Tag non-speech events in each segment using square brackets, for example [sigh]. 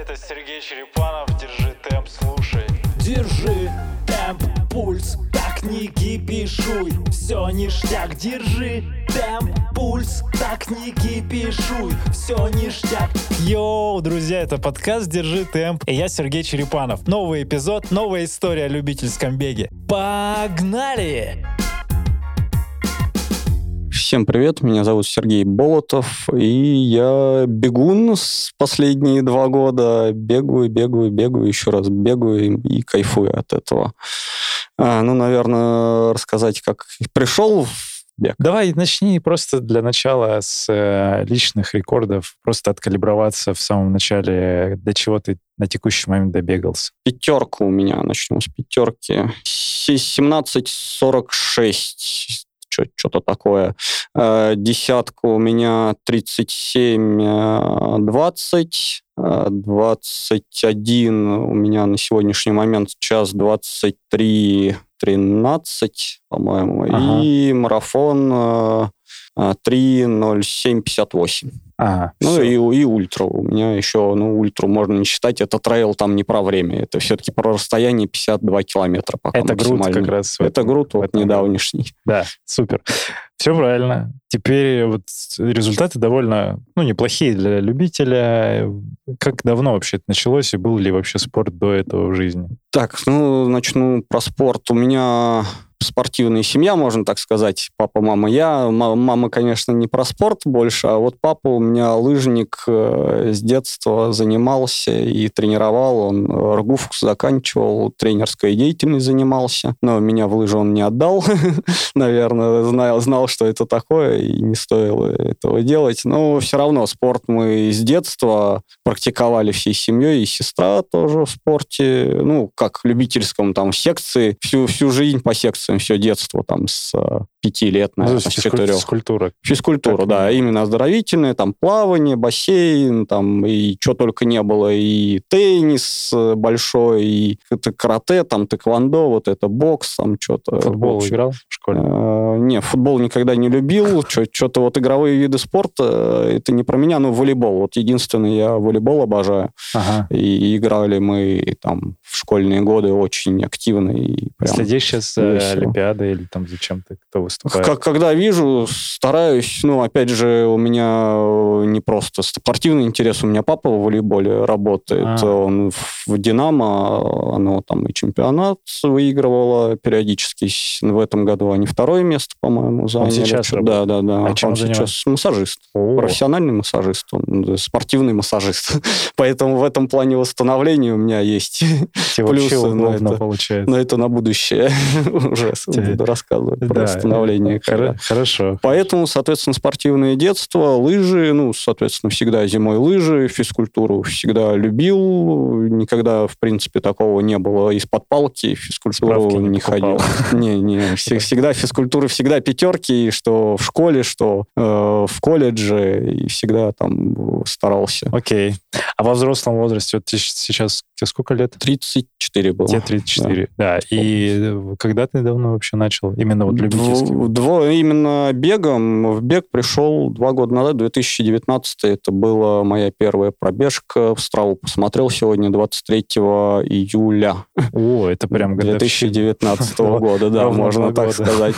Это Сергей Черепанов, держи темп, слушай. Держи темп, пульс, так не кипишуй Все ништяк, держи темп, пульс, так не кипишуй Все ништяк. Йоу, друзья, это подкаст «Держи темп» И я Сергей Черепанов. Новый эпизод, новая история о любительском беге. Погнали! Всем привет, меня зовут Сергей Болотов, и я бегун с последние два года. Бегаю, бегаю, бегаю, еще раз бегаю и, кайфую от этого. А, ну, наверное, рассказать, как пришел в бег. Давай начни просто для начала с э, личных рекордов, просто откалиброваться в самом начале, до чего ты на текущий момент добегался. Пятерка у меня, начнем с пятерки. 17.46 что-то такое. Э, десятка у меня 37, 20, 21 у меня на сегодняшний момент час 23, 13, по-моему. Ага. И марафон 3.07.58. Ага, ну и, и ультра. У меня еще, ну, ультру можно не считать, это трейл там не про время, это все-таки про расстояние 52 километра пока Это груд как раз. Это груд вот недавнешний. Да, супер. Все правильно. Теперь вот результаты довольно, ну, неплохие для любителя. Как давно вообще это началось и был ли вообще спорт до этого в жизни? Так, ну, начну про спорт. У меня спортивная семья, можно так сказать, папа, мама, я. Мама, конечно, не про спорт больше, а вот папа у меня лыжник э, с детства занимался и тренировал. Он РГУФ заканчивал, тренерской деятельностью занимался. Но меня в лыжи он не отдал, [laughs] наверное, знал, знал, что это такое, и не стоило этого делать. Но все равно спорт мы с детства практиковали всей семьей, и сестра тоже в спорте, ну, как любительском, там, секции, всю, всю жизнь по допустим, все детство там с э, пяти лет, ну, наверное, ну, с четырех. Физкультура. Физкультура, да, именно оздоровительная, там плавание, бассейн, там и что только не было, и теннис э, большой, и это карате, там тэквондо, вот это бокс, там что-то. Футбол общем, играл в школе? Э, не, футбол никогда не любил, [laughs] что-то вот игровые виды спорта, э, это не про меня, но волейбол. Вот единственный я волейбол обожаю. Ага. И играли мы там в школьные годы очень активно. И прям Следишь сейчас за Олимпиадой или там зачем ты, кто выступает? Как, когда вижу, стараюсь, ну, опять же, у меня э, не просто спортивный интерес, у меня папа в волейболе работает, а. он в «Динамо», оно там и чемпионат выигрывало периодически, в этом году они второе место, по-моему, заняли. Он сейчас Да, да, да. А чем он занимается? сейчас массажист, О. профессиональный массажист, он спортивный массажист. [laughs] Поэтому в этом плане восстановления у меня есть плюсы. на это, получается. Но это на будущее [laughs] уже буду рассказывать про восстановление. Хорошо. Поэтому, соответственно, спортивное детство, лыжи, ну, соответственно, всегда зимой лыжи, физкультуру всегда любил, никогда, в принципе, такого не было. Из-под палки физкультуру не, не ходил. [laughs] Не, не, всегда физкультура, всегда пятерки, что в школе, что э, в колледже, и всегда там старался. Окей. А во взрослом возрасте, вот сейчас тебе сколько лет? 34 было. Тебе 34, да. да. И когда ты давно вообще начал именно вот любительский? Дво, именно бегом. В бег пришел два года назад, 2019 это была моя первая пробежка. В Страву посмотрел сегодня 23 июля. О, это прям 2019 года, да, можно так сказать.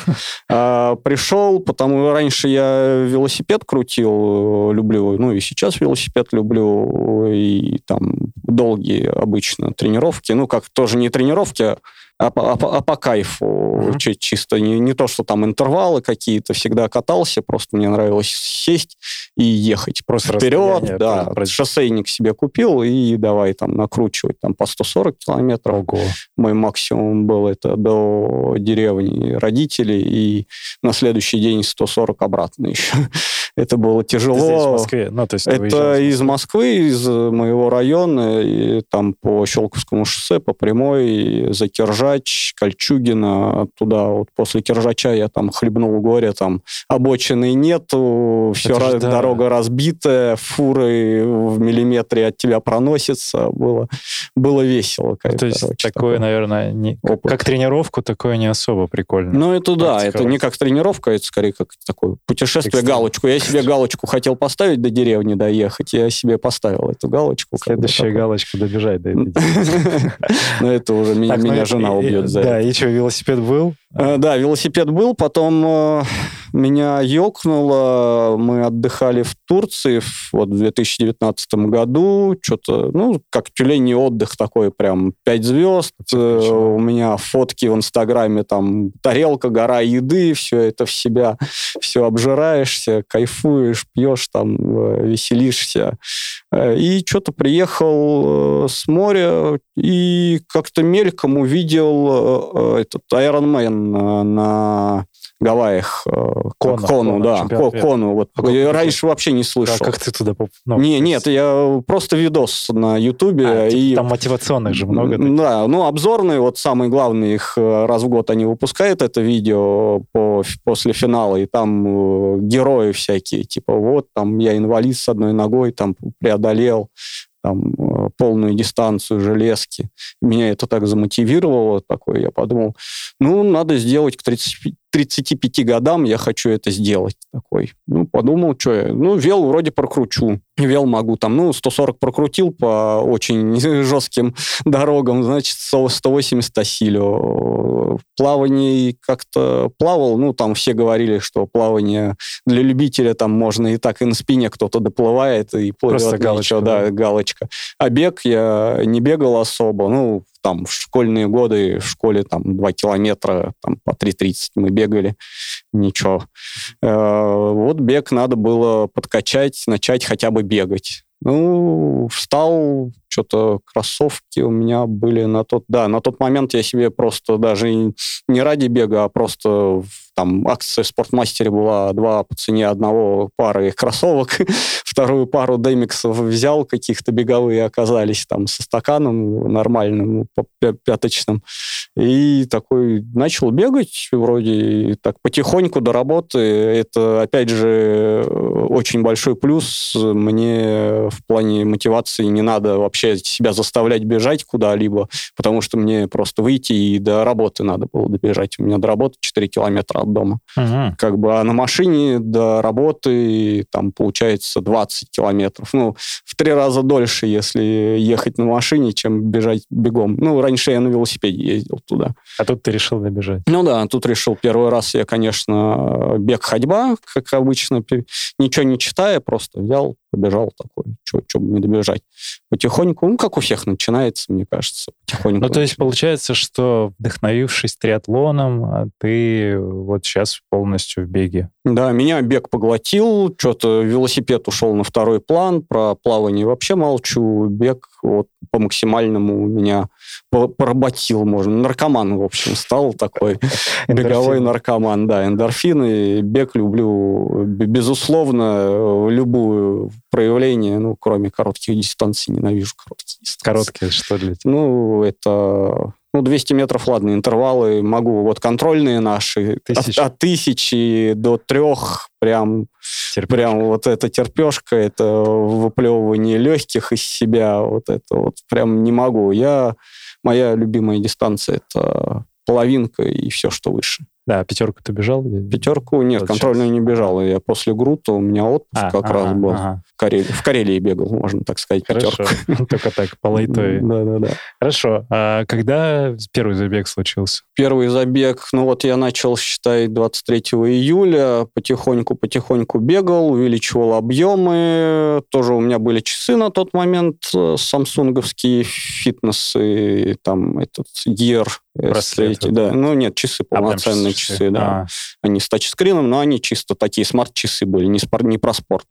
А, пришел, потому раньше я велосипед крутил, люблю, ну и сейчас велосипед люблю, и там долгие обычно тренировки, ну как тоже не тренировки, а, а, а по кайфу, mm-hmm. чисто не, не то, что там интервалы какие-то, всегда катался, просто мне нравилось сесть и ехать просто вперед, да, про... шоссейник себе купил и давай там накручивать там по 140 километров. Ого. Мой максимум был это до деревни родителей и на следующий день 140 обратно еще. [laughs] Это было тяжело. Это здесь, в Москве? Ну, то есть это из Москвы, из моего района, и там по Щелковскому шоссе, по прямой, за Киржа Киржач, Кольчугина, туда вот после Киржача я там хлебнул горе, там обочины нету, все Это ж ра- да. дорога разбитая, фуры в миллиметре от тебя проносятся, было, было весело. Ну, короче, То есть такое, наверное, не- как, Опыт. как тренировку, такое не особо прикольно. Ну, это да, это практиковать. не как тренировка, это скорее как такое путешествие, Экстрим. галочку. Я себе галочку хотел поставить до деревни доехать, я себе поставил эту галочку. как Следующая галочка добежать до этой [laughs] Но это уже ну меня жена убьет за Да, и что, велосипед был? Э, Да, велосипед был, потом э, меня ёкнуло, мы отдыхали в Турции в- вот в 2019 году, что-то, ну, как тюленей отдых такой, прям пять звезд, Э, у меня фотки в Инстаграме, там, тарелка, гора еды, все это в себя, все обжираешься, кайфуешь, пьешь, там, веселишься. И что-то приехал с моря и как-то мельком увидел этот Iron Man на Гавайях. э, Кону, Кону, Кону, да, чемпионат Ко- мира. Кону. Вот. А Я раньше вообще не слышал. А как ты туда поп... ну, не, нет, я просто видос на Ютубе. А, типа и... там мотивационных же много. М, Да, ну, обзорные, вот самый главный, их э, раз в год они выпускают это видео по, после финала, и там э, герои всякие, типа, вот, там, я инвалид с одной ногой, там, преодолел там, э, полную дистанцию железки. Меня это так замотивировало, такое, я подумал, ну, надо сделать к 30, 35 годам, я хочу это сделать. Такой. Ну, подумал, что я, ну, вел вроде прокручу. Вел могу, там, ну, 140 прокрутил по очень [laughs] жестким дорогам, значит, 100 180 осилю. В плавании как-то плавал, ну, там все говорили, что плавание для любителя там можно и так и на спине кто-то доплывает, и плывет. Просто ничего, галочка, да, да. галочка. А бег я не бегал особо, ну, там, в школьные годы, в школе там 2 километра, там, по 3.30 мы бегали, ничего. Э, Вот бег надо было подкачать, начать хотя бы бегать. Ну, встал, что-то кроссовки у меня были на тот... Да, на тот момент я себе просто даже не ради бега, а просто там акция в спортмастере была два по цене одного пары кроссовок. [laughs] Вторую пару демиксов взял, каких-то беговые оказались там со стаканом нормальным, пя- пяточным. И такой начал бегать вроде так потихоньку до работы. Это, опять же, очень большой плюс. Мне в плане мотивации не надо вообще себя заставлять бежать куда-либо, потому что мне просто выйти и до работы надо было добежать. У меня до работы 4 километра от дома. Мгм. Как бы, а на машине до работы там получается 20 километров. Ну, в три раза дольше, если ехать на машине, чем бежать бегом. Ну, раньше я на велосипеде ездил туда. А тут ты решил добежать. Ну да, тут решил первый раз я, конечно, бег-ходьба, как обычно, ничего не читая, просто взял, побежал такой, что бы не добежать. Потихоньку, ну, как у всех начинается, мне кажется, потихоньку. Ну, то есть получается, что вдохновившись триатлоном, а ты вот сейчас полностью в беге. Да, меня бег поглотил, что-то велосипед ушел на второй план, про плавание вообще молчу, бег вот по максимальному меня по- поработил, можно. Наркоман, в общем, стал такой [laughs] беговой наркоман, да, эндорфины. Бег люблю, безусловно, любую проявление, ну, кроме коротких дистанций, ненавижу короткие дистанции. Короткие, что для тебя? Ну, это... Ну, 200 метров, ладно, интервалы могу. Вот контрольные наши, Тысяч. от, от тысячи до трех, прям, прям вот эта терпешка, это выплевывание легких из себя, вот это вот прям не могу. Я, моя любимая дистанция это половинка и все, что выше. Да, пятерку ты бежал? Пятерку нет, Вот контрольную щас. не бежал. Я после Грута, у меня отпуск А, как ага, раз был. ага. В, Карелии, в Карелии бегал, можно так сказать, Хорошо. пятерку. Только так, по [laughs] лайтове. Да-да-да. Хорошо. А когда первый забег случился? Первый забег, ну вот я начал, считай, 23 июля, потихоньку-потихоньку бегал, увеличивал объемы. Тоже у меня были часы на тот момент, э, самсунговские фитнесы, там этот Gear Браслеты, S3, да. Ну нет, часы, А, полноценные часы. часы, да. А, Они с тачскрином, но они чисто такие смарт-часы были, не, спор- не про спорт.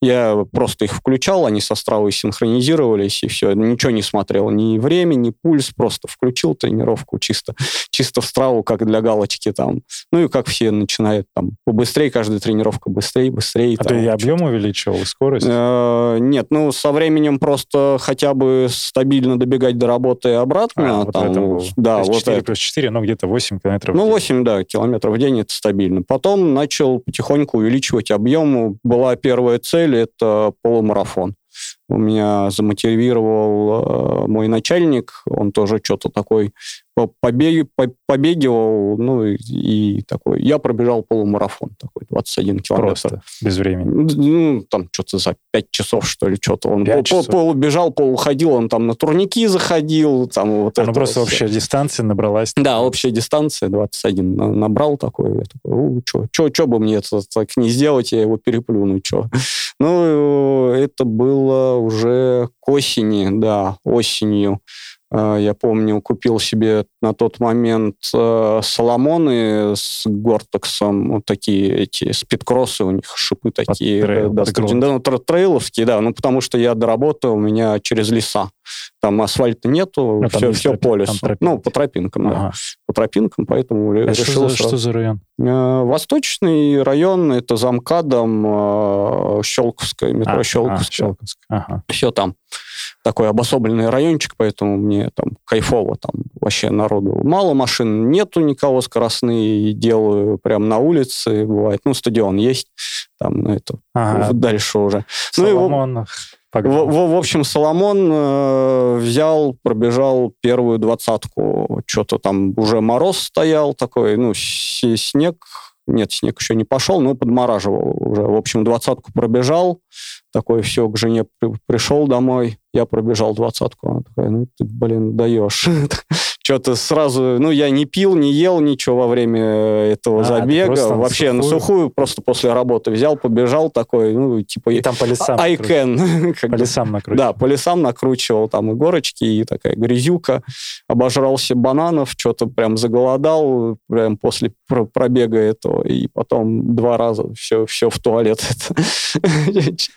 Я просто их включал, они со стравой синхронизировались, и все. Ничего не смотрел, ни время, ни пульс, просто включил тренировку чисто, чисто в страву, как для галочки там. Ну и как все начинают там побыстрее, каждая тренировка быстрее, быстрее. а там, ты и объем увеличивал, и скорость? Э, Нет, ну со временем просто хотя бы стабильно добегать до работы и обратно. А, вот там, был. Да, вот. 4 плюс 4, ну, где-то 8 километров. Ну, день. 8, да, километров в день это стабильно. Потом начал потихоньку увеличивать объем. Была первая цель, это полумарафон. У меня замотивировал э, мой начальник, он тоже что-то такой побег- по- побегивал, ну и, такой. Я пробежал полумарафон такой, 21 километр. Просто, без времени. Ну, там что-то за 5 часов, что ли, что-то. Он Пять пол, часов. полубежал, полуходил, он там на турники заходил, там вот Ну, это просто вот общая дистанция набралась. Да, общая дистанция 21 на- набрал такой. Я такой, что бы мне это так не сделать, я его переплюну, что. Ну, это было уже к осени, да, осенью. Э, Я помню, купил себе на тот момент э, Соломоны с Гортексом, вот такие эти спидкроссы, у них шипы такие, трейл, э, достаточно, грунт. да, ну, тр- трейловские, да, ну, потому что я до работы у меня через леса. Там асфальта нету, Ну, там все, все тропи- по лесу. Ну, по тропинкам, да Ага. по тропинкам, поэтому А решил что, за, сразу. что за район? Э, Восточный район, это замкадом э, Щелковское, метро А, а, Щелковское. Щелковск. Ага. Все там. Такой обособленный райончик, поэтому мне там кайфово. Там вообще народу мало машин, нету никого скоростные, делаю прям на улице, бывает. Ну, стадион есть, там, ну, это Ага. дальше уже. Ну, и в- Соломон. в, в- в общем, Соломон э, взял, пробежал первую двадцатку. Что-то там уже мороз стоял такой, ну, снег. Нет, снег еще не пошел, но подмораживал уже. В общем, двадцатку пробежал. Такой, все, к жене при- пришел домой. Я пробежал двадцатку. Она такая, ну, ты, блин, даешь. [laughs] Что-то сразу... Ну, я не пил, не ел ничего во время этого А, забега. просто на Вообще на сухую? сухую, просто после работы взял, побежал такой, ну, типа... И там по лесам. I накручивал. can. [laughs] По лесам накрутил. Да, по лесам накручивал там и горочки, и такая грязюка. Обожрался бананов, что-то прям заголодал прям после пр- пробега этого. И потом два раза все, все в туалет. [laughs]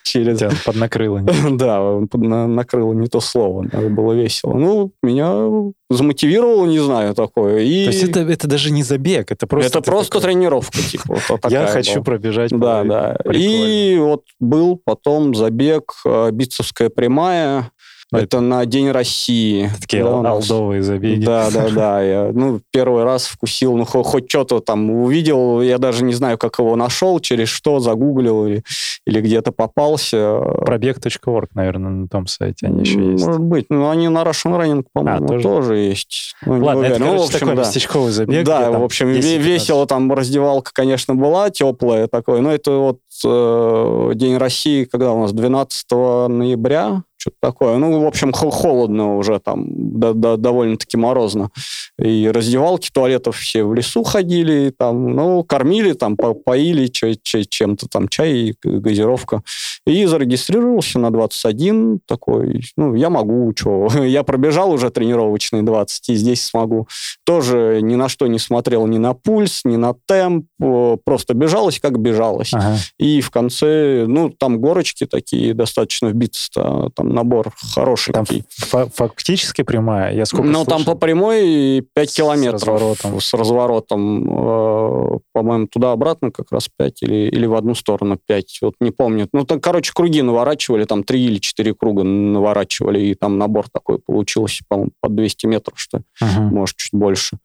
Через... Тебя поднакрыло. Да, на- накрыло не то слово, да, было весело. Ну, меня замотивировало, не знаю, такое. И То есть это, это даже не забег, это просто... это просто такой, тренировка, типа. вот [laughs] такая Я хочу была. пробежать. Да, да. Прикольно. И вот был потом забег э, Битцевская прямая. Ну, Это на День России. Такие Да, алдовые забеги. Да, да, да. Я, ну, первый раз вкусил, ну, хо- хоть что-то там увидел. Я даже не знаю, как его нашел, через что, загуглил или, или где-то попался. Пробег.орг, наверное, на том сайте они еще есть. Может быть. Ну, они на Russian Running, по-моему, А, тоже? тоже? есть. Ну, Ладно, это. Ну, короче, в общем, такой да. местечковый забег. Да, в общем, 10-15 ве- весело там раздевалка, конечно, была теплая такой, но это вот э, День России, когда у нас 12 ноября, что-то такое. Ну, в общем, хо- холодно уже там, да- да- довольно-таки морозно. И раздевалки, туалетов все в лесу ходили, там, ну, кормили, там, по- поили чем-то, там, чай, г- газировка. И зарегистрировался на 21, такой, ну, я могу, что, [laughs] я пробежал уже тренировочные 20, и здесь смогу. Тоже ни на что не смотрел, ни на пульс, ни на темп, просто бежалось, как бежалось. Ага. И в конце, ну, там горочки такие достаточно вбиться, там набор хороший. Там фа- фактически прямая. Я сколько Ну, там по прямой 5 С километров. разворотом. С разворотом. э, По-моему, туда-обратно как раз 5 или, или в одну сторону 5. Вот не помню. Ну, так, короче, круги наворачивали, там 3 или 4 круга наворачивали, и там набор такой получился, по-моему, под 200 метров, что ли Мгм. может, чуть больше.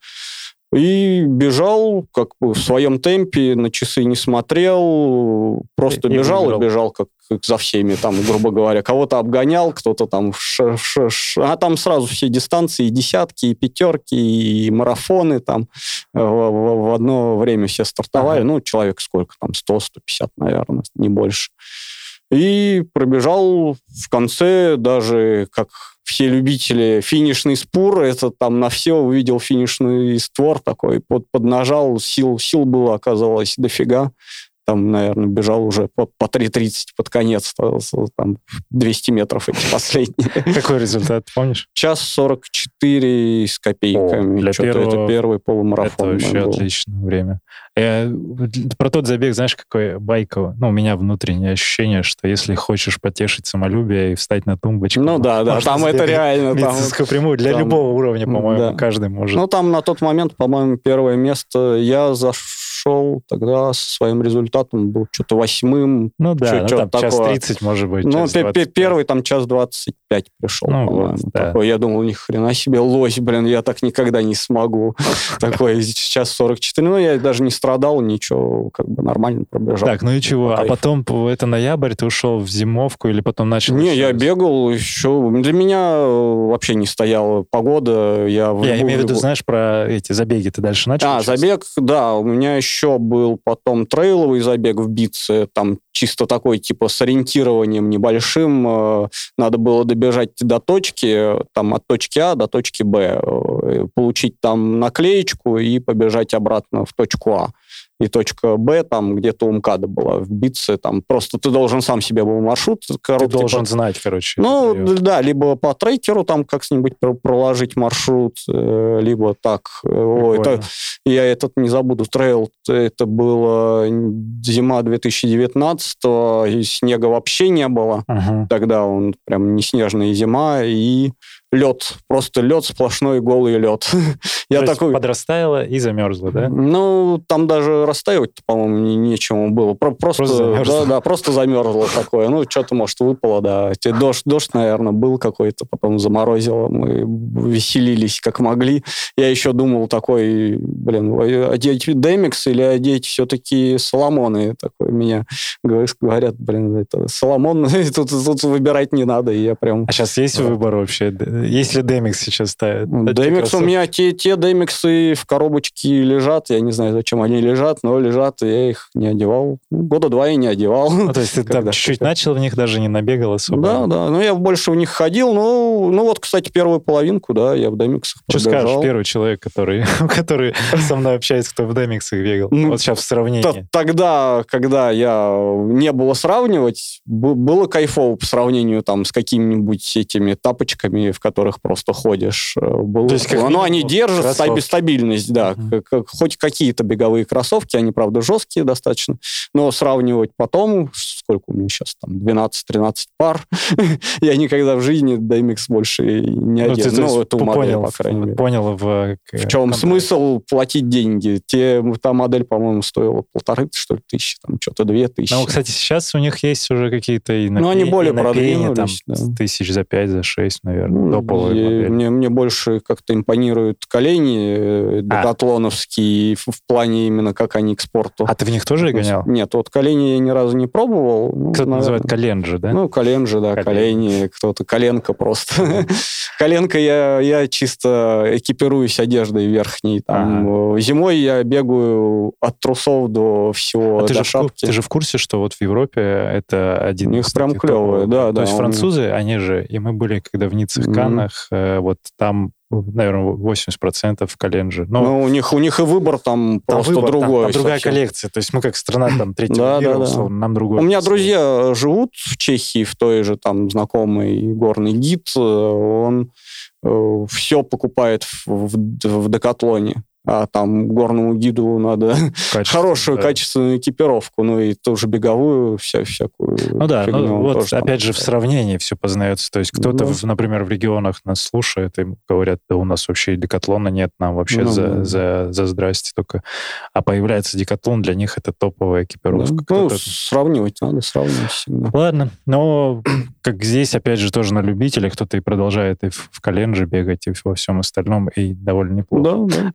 И бежал как бы в своем темпе, на часы не смотрел, просто И- бежал выиграл. и бежал как, как за всеми, там, грубо говоря. Кого-то обгонял, кто-то там... ш- ш- ш- А там сразу все дистанции, и десятки, и пятерки, и марафоны там э, в, в- в одно время все стартовали. Ага. Ну, человек сколько там, 100-150, наверное, не больше. И пробежал в конце даже, как все любители, финишный спур. Это там на все увидел финишный створ такой, под, поднажал, сил, сил было, оказалось, дофига. Там, наверное, бежал уже по, по 3.30 под конец, там 200 метров эти [laughs] последние. Какой результат, помнишь? Час 44 с копейками. О, первого это первый Это полумарафон. вообще был. отличное время. Э, про тот забег, знаешь, какой байковый? Ну, у меня внутреннее ощущение, что если хочешь потешить самолюбие и встать на тумбочку... Ну да, да, там это реально. в там- медицинскую прямую для там- любого уровня, по-моему, да. каждый может. Ну, там на тот момент, по-моему, первое место я шел, тогда со своим результатом был что-то восьмым. Ну да, Чё- ну, там час такое? 30, может быть, Ну, час пе- пе- 25. первый там час 25 пришел, Ну по-моему. вот, да. Такой, я думал, ни хрена себе, лось, блин, я так никогда не смогу. [laughs] Такой, сейчас 44. Ну, я даже не страдал, ничего, как бы нормально пробежал. Так, ну и чего? А потом это ноябрь, ты ушел в зимовку или потом начал? Не, я бегал еще. Для меня э, вообще не стояла погода. Я, Я имею в виду, знаешь, про эти забеги ты дальше начал? А, забег, да, у меня еще был потом трейловый забег в Битце, там чисто такой, типа, с ориентированием небольшим. э, Надо было добежать до точки, там, от точки А до точки Б, э, получить там наклеечку и побежать обратно в точку А. И точка Б там где-то у МКАДа была, в Битце, там просто ты должен сам себе был маршрут Ты короткий должен по- знать, короче. ну, твоё. да, либо по трекеру там как-нибудь про- проложить маршрут, э, либо так. Э, Ой, это, я этот не забуду. Трейл, это было зима 2019 и снега вообще не было. Мгм. Тогда он прям не снежная зима, и лед, просто лед, сплошной голый лед. [laughs] Я такой... подрастаяло и замерзло, да? Ну, там даже растаивать, по-моему, не, нечему было. Про- просто, Просто замерзло. да, да, просто замерзло такое. Ну, что-то, может, выпало, да. Те- Дождь, дождь, наверное, был какой-то, потом заморозило. Мы веселились как могли. Я еще думал такой, блин, одеть Демикс или одеть все-таки Соломоны. Такой меня говорят, блин, это Соломон, [laughs] тут, тут выбирать не надо. И я прям... А сейчас есть выбор вообще? Д- Есть ли Демикс сейчас ставят? Эти Демикс у меня те, те демиксы в коробочке лежат. Я не знаю, зачем они лежат, но лежат, и я их не одевал. Ну, Года два я не одевал. Ну, то есть [laughs] ты там чуть-чуть начал в них, даже не набегал особо? Да, да. Ну, я больше в них ходил. Ну, ну вот, кстати, первую половинку, да, я в демиксах Что пробежал. скажешь, первый человек, который, [laughs] который со мной общается, кто в демиксах бегал? Ну, Вот сейчас в сравнении. Тогда, когда я не было сравнивать, было кайфово по сравнению там с какими-нибудь этими тапочками, в которых просто ходишь. Э, Было, То есть, как ну, они держат кроссовки. стабильность, да. Как- как- хоть какие-то беговые кроссовки, они, правда, жесткие достаточно, но сравнивать потом, сколько у меня сейчас там, 12-13 пар, [laughs] я никогда в жизни DMX больше не Ну, одену. ты, то есть, Ну, эту модель, понял, по крайней мере. понял в... В чем смысл платить деньги? Те, та модель, по-моему, стоила полторы, что ли, тысячи, там что-то две тысячи. Ну, кстати, сейчас у них есть уже какие-то и Ну, они более там продвинулись, да. тысяч за пять, за шесть, наверное, Ну, топовые я- модели. мне, мне больше как-то импонируют колени э, А. декатлоновские в, в плане именно как они к спорту. А ты в них тоже гонял? Нет, вот колени я ни разу не пробовал. Ну, Кто-то наверное. называет коленджи, да? Ну, коленжи, да, Колени. колени, кто-то коленка просто. [laughs] Коленка я, я чисто экипируюсь одеждой верхней. Там, э, Зимой я бегаю от трусов до всего, А ты до же, в, шапки. ты же в курсе, что вот в Европе это один У них прям клёвые, топовых? да, То да, есть он- французы, они же, и мы были, когда в Ницце, в Каннах, э, вот там, наверное, 80% коленджи. Ну, Ну, у них, у них и выбор там, там просто выбор, там- другой. там другая совсем. коллекция. То есть мы как страна там [clears throat] третьего Да, мира, да, да. условно, нам другой. У меня друзья живут в Чехии, в той же там знакомый горный гид. э, Он все покупает в, в, в Декатлоне. А там горному гиду надо [laughs] хорошую да. качественную экипировку, ну и тоже беговую, вся, всякую Ну да, фигню ну вот тоже там опять же в сравнении все познается. То есть кто-то, Да. в- например, в регионах нас слушает и говорят, да у нас вообще декатлона нет, нам вообще Ну, за, да. за, за здрасте только. А появляется декатлон, для них это топовая экипировка. Да. Ну, Кто-то- сравнивать надо, сравнивать всегда. Ладно, но [clears throat] как здесь, опять же, тоже на любителя, кто-то и продолжает и в, в коленже бегать, и во всем остальном, и довольно неплохо. Да, да.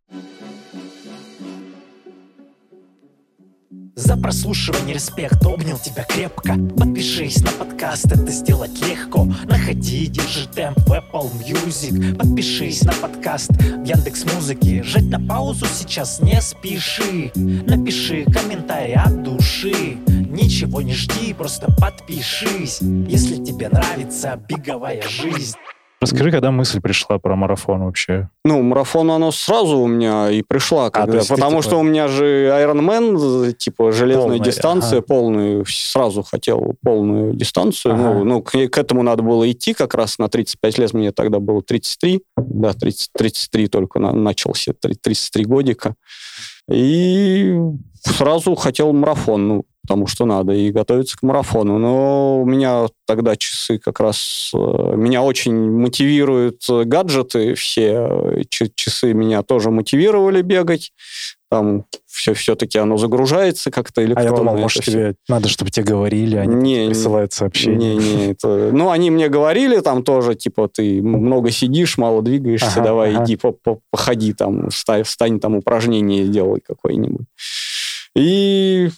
За прослушивание респект, обнял тебя крепко. Подпишись на подкаст, это сделать легко. Находи, держи темп в Apple Music. Подпишись на подкаст в Яндекс Музыке. Жать на паузу сейчас не спеши. Напиши комментарий от души. Ничего не жди, просто подпишись. Если тебе нравится беговая жизнь Расскажи, когда мысль пришла про марафон вообще? Ну, марафон, оно сразу у меня и пришла, когда, А, то есть ты, потому типа- что у меня же Ironman, типа, железная Полная, дистанция, ага. полную, сразу хотел полную дистанцию. Ага. Ну, ну, к, к этому надо было идти как раз на 35 лет, мне тогда было 33, да, 30, 33 только на, начался, три- 33 годика. И сразу хотел марафон. Ну, потому что надо, и готовиться к марафону. Но у меня тогда часы как раз... Э, меня очень мотивируют гаджеты все. Часы меня тоже мотивировали бегать там все, все-таки оно загружается как-то электронно. А я думал, может, тебе надо, чтобы тебе говорили, они не, присылают сообщения. Не, не, это... Ну, они мне говорили там тоже, типа, ты много сидишь, мало двигаешься, ага, давай ага. иди по -по походи там, встань, встань там, упражнение сделай какое-нибудь. И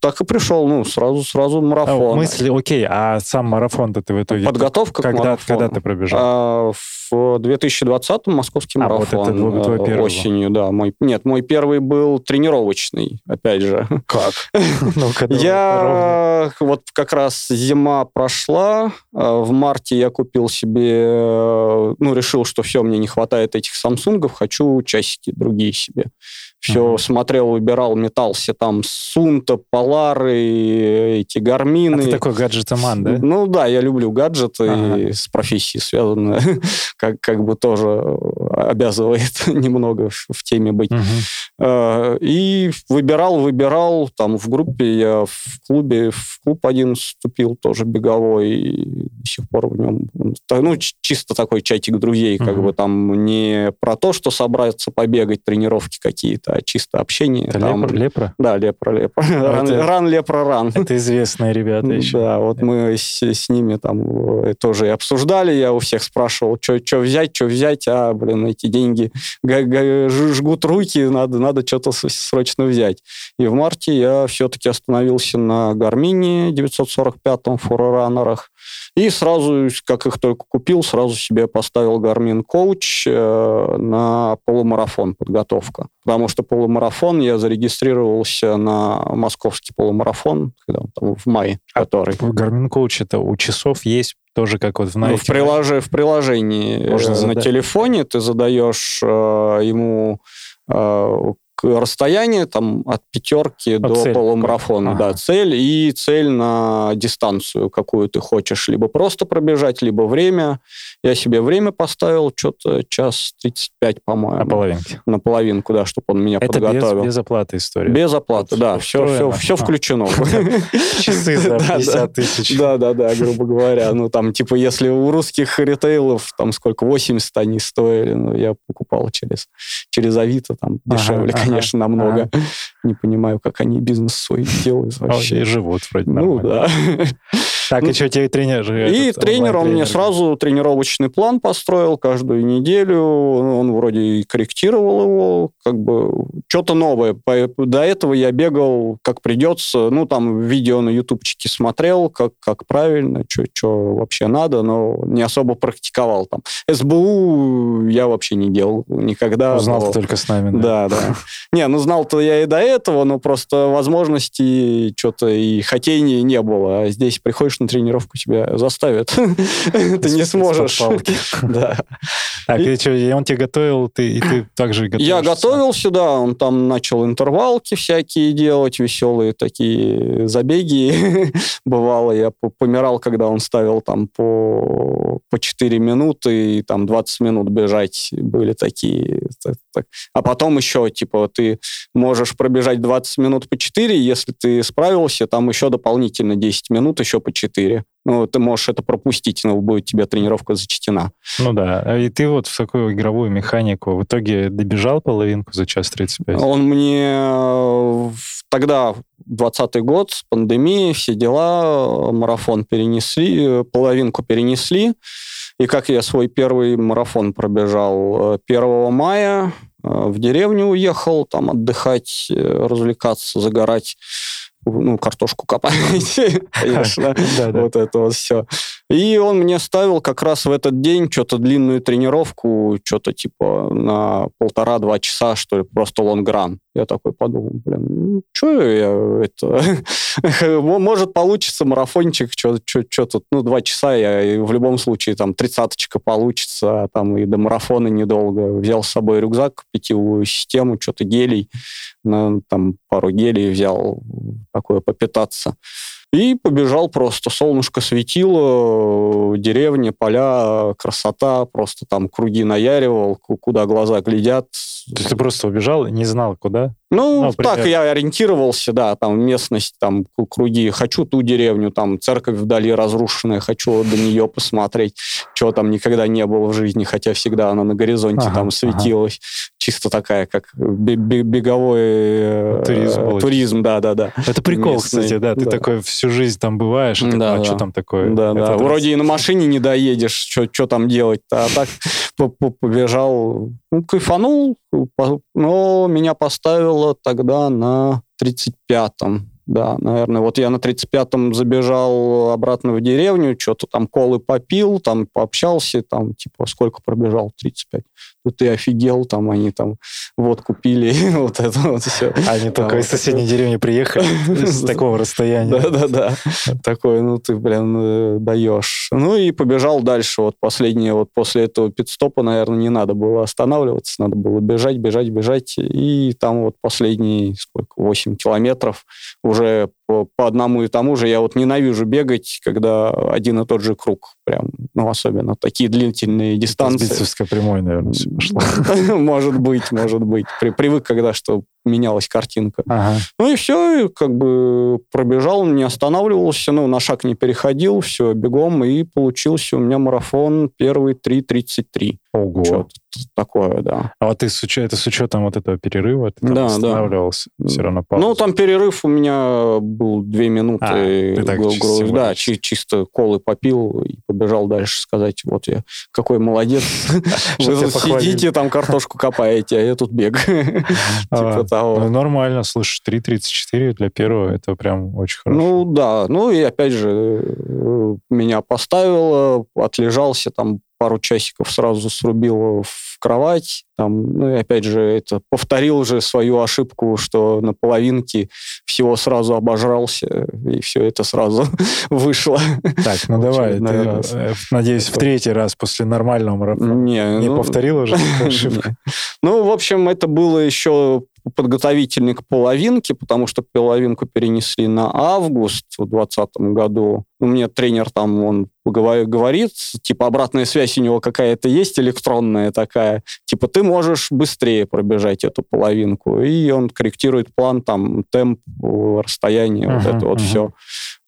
так и пришел, ну, сразу, сразу марафон. А, мысли, окей, а сам марафон-то ты в итоге... Подготовка когда, к марафону. Когда ты пробежал? А, в 2020-м московский а, марафон. вот это твой, э, первый Осенью, да. Мой, нет, мой первый был тренировочный, опять же. Как? [laughs] Я вот как раз зима прошла, э, в марте я купил себе, э, ну, решил, что все, мне не хватает этих самсунгов, хочу часики другие себе все uh-huh. смотрел, выбирал, метался там Сунта, Полары, эти Гармины. А ты такой гаджетоман, да? Ну да, я люблю гаджеты uh-huh. с профессией связаны, [laughs] как, как бы тоже обязывает [laughs] немного в, в теме быть. Uh-huh. И выбирал, выбирал, там в группе я в клубе, в клуб один вступил, тоже беговой, и до сих пор в нем, ну, чисто такой чатик друзей, uh-huh. как бы там не про то, что собраться побегать, тренировки какие-то, а чисто общение. Это там, лепра, лепра? Да, лепра, лепра. А ран, это, ран, лепра, ран. Это известные ребята еще. Да, вот мы с, с ними там э, тоже и обсуждали, я у всех спрашивал, что взять, что взять, а, блин, эти деньги жгут руки, надо, надо что-то срочно взять. И в марте я все-таки остановился на Гармине 945-м фороранерах, и сразу, как их только купил, сразу себе поставил Garmin Coach э, на полумарафон подготовка. Потому что полумарафон я зарегистрировался на московский полумарафон, когда он там в мае, а который. Garmin Coach это у часов есть тоже как вот в Ну, в, прилож... в приложении Можно на задать. телефоне ты задаешь э, ему э, расстояние там от пятерки а до цель полумарафона, ага. да, цель и цель на дистанцию, какую ты хочешь, либо просто пробежать, либо время. Я себе время поставил, что-то час 35, по-моему. На половинке. На половинку, да, чтобы он меня Это подготовил. Без, без оплаты история. Без оплаты, да, все, все, все включено. [laughs] Часы за 50 тысяч. Да, да, да, грубо говоря. Ну, там, типа, если у русских ритейлов, там, сколько, 80 они стоили, ну, я покупал через Авито, там, дешевле, конечно намного. Не понимаю, как они бизнес свой делают вообще. и живут вроде Ну, да. Так, ну, и что, тебе тренер? И тренер, он мне сразу тренировочный план построил каждую неделю. Он вроде и корректировал его, как бы что-то новое. До этого я бегал как придется. Ну, там видео на ютубчике смотрел, как, как правильно, что вообще надо, но не особо практиковал там. СБУ я вообще не делал никогда. Узнал но... только с нами, да? Да, да. Не, ну знал-то я и до этого, но просто возможностей что-то и хотений не было. А здесь приходишь на тренировку, тебя заставят. [laughs] Ты не сможешь. Да. Так, и что, он тебя готовил, ты и ты также готовился? Я готовился, да, он там начал интервалки всякие делать, веселые такие забеги. [laughs] Бывало, я помирал, когда он ставил там по, по 4 минуты и там 20 минут бежать были такие. А потом еще, типа, ты можешь пробежать 20 минут по 4, если ты справился, там еще дополнительно 10 минут еще по 4. Ну, ты можешь это пропустить, но будет тебе тренировка зачтена. Ну да, и ты вот в такую игровую механику в итоге добежал половинку за час 35? Он мне э, тогда, 20 год, пандемия, все дела, марафон перенесли, э, половинку перенесли, и как я свой первый марафон пробежал 1 э, мая, в деревню уехал, там отдыхать, развлекаться, загорать ну, картошку копать, конечно, [laughs] вот это вот все. И он мне ставил как раз в этот день что-то длинную тренировку, что-то типа на полтора-два часа, что ли, просто лонгран. Я такой подумал, блин, ну, что я это... [laughs] Может, получится марафончик, что тут, ну, два часа, я в любом случае там тридцаточка получится, а там и до марафона недолго. Взял с собой рюкзак, питьевую систему, что-то гелей, там пару гелей взял, такое попитаться. И побежал просто. Солнышко светило, деревня, поля, красота. Просто там круги наяривал, куда глаза глядят. То есть ты просто убежал и не знал, куда? Ну, Ну, так примерно. я ориентировался, да, там местность, там круги, хочу ту деревню, там церковь вдали разрушенная, хочу до нее посмотреть, чего там никогда не было в жизни, хотя всегда она на горизонте Ага, там светилась. Чисто такая, как бе- бе- беговой э, Туризм был. туризм, да-да-да. Это прикол, местный, кстати, да. Ты да. такой всю жизнь там бываешь, и такой, Да, а да. что там такое? Да, да. Раз- Вроде и на машине не доедешь, что там делать-то. А так [laughs] по- по- побежал, кайфанул, по- но меня поставило тогда на 35-м. Да, наверное. Вот я на 35-м забежал обратно в деревню, что-то там колы попил, там пообщался, там, типа, сколько пробежал? 35. Ты офигел, там, они там водку пили, [laughs] вот это вот все. Они только из соседней деревни приехали [laughs] с такого расстояния. Да-да-да. Такой, ну ты, блин, э, даешь. Ну и побежал дальше. Вот последнее, вот после этого пидстопа, наверное, не надо было останавливаться, надо было бежать, бежать, бежать. И там вот последние, сколько, 8 километров уже по, одному и тому же. Я вот ненавижу бегать, когда один и тот же круг. Прям, ну, особенно такие длительные дистанции. Битцевской прямой, наверное, все пошло. [laughs] Может быть, может быть. При- Привык, когда что менялась картинка. Ага. Ну и все, и как бы пробежал, не останавливался, ну, на шаг не переходил, все, бегом, и получился у меня марафон первый 3.33. Ого. Что-то такое, да. А вот ты с, учё- это с учетом вот этого перерыва, ты там Да, да. останавливался все равно паузу. Ну, там перерыв у меня был две минуты. А, ты так Гру- чисто да, чи- чисто колы попил и побежал дальше сказать, вот я какой молодец. [laughs] Вы сидите, там картошку копаете, а я тут бегаю. [laughs] А, Типа Ну, того. нормально, слушай, 3.34 для первого, это прям очень хорошо. Ну да, ну и опять же э, меня поставило, отлежался там пару часиков сразу срубил в кровать, там, ну и опять же это повторил же свою ошибку, что на половинке всего сразу обожрался и все это сразу [laughs] вышло. так, ну давай, ты, раз. э, надеюсь, в третий раз после нормального марафона Не, не ну, повторил уже ошибку? [laughs] Ну, в общем, это было еще подготовительный к половинке, потому что половинку перенесли на август в 2020 году. У меня тренер там, он говор- говорит, типа, обратная связь у него какая-то есть, электронная такая, типа, ты можешь быстрее пробежать эту половинку. И он корректирует план, там, темп, расстояние, вот Ага, это вот ага. все.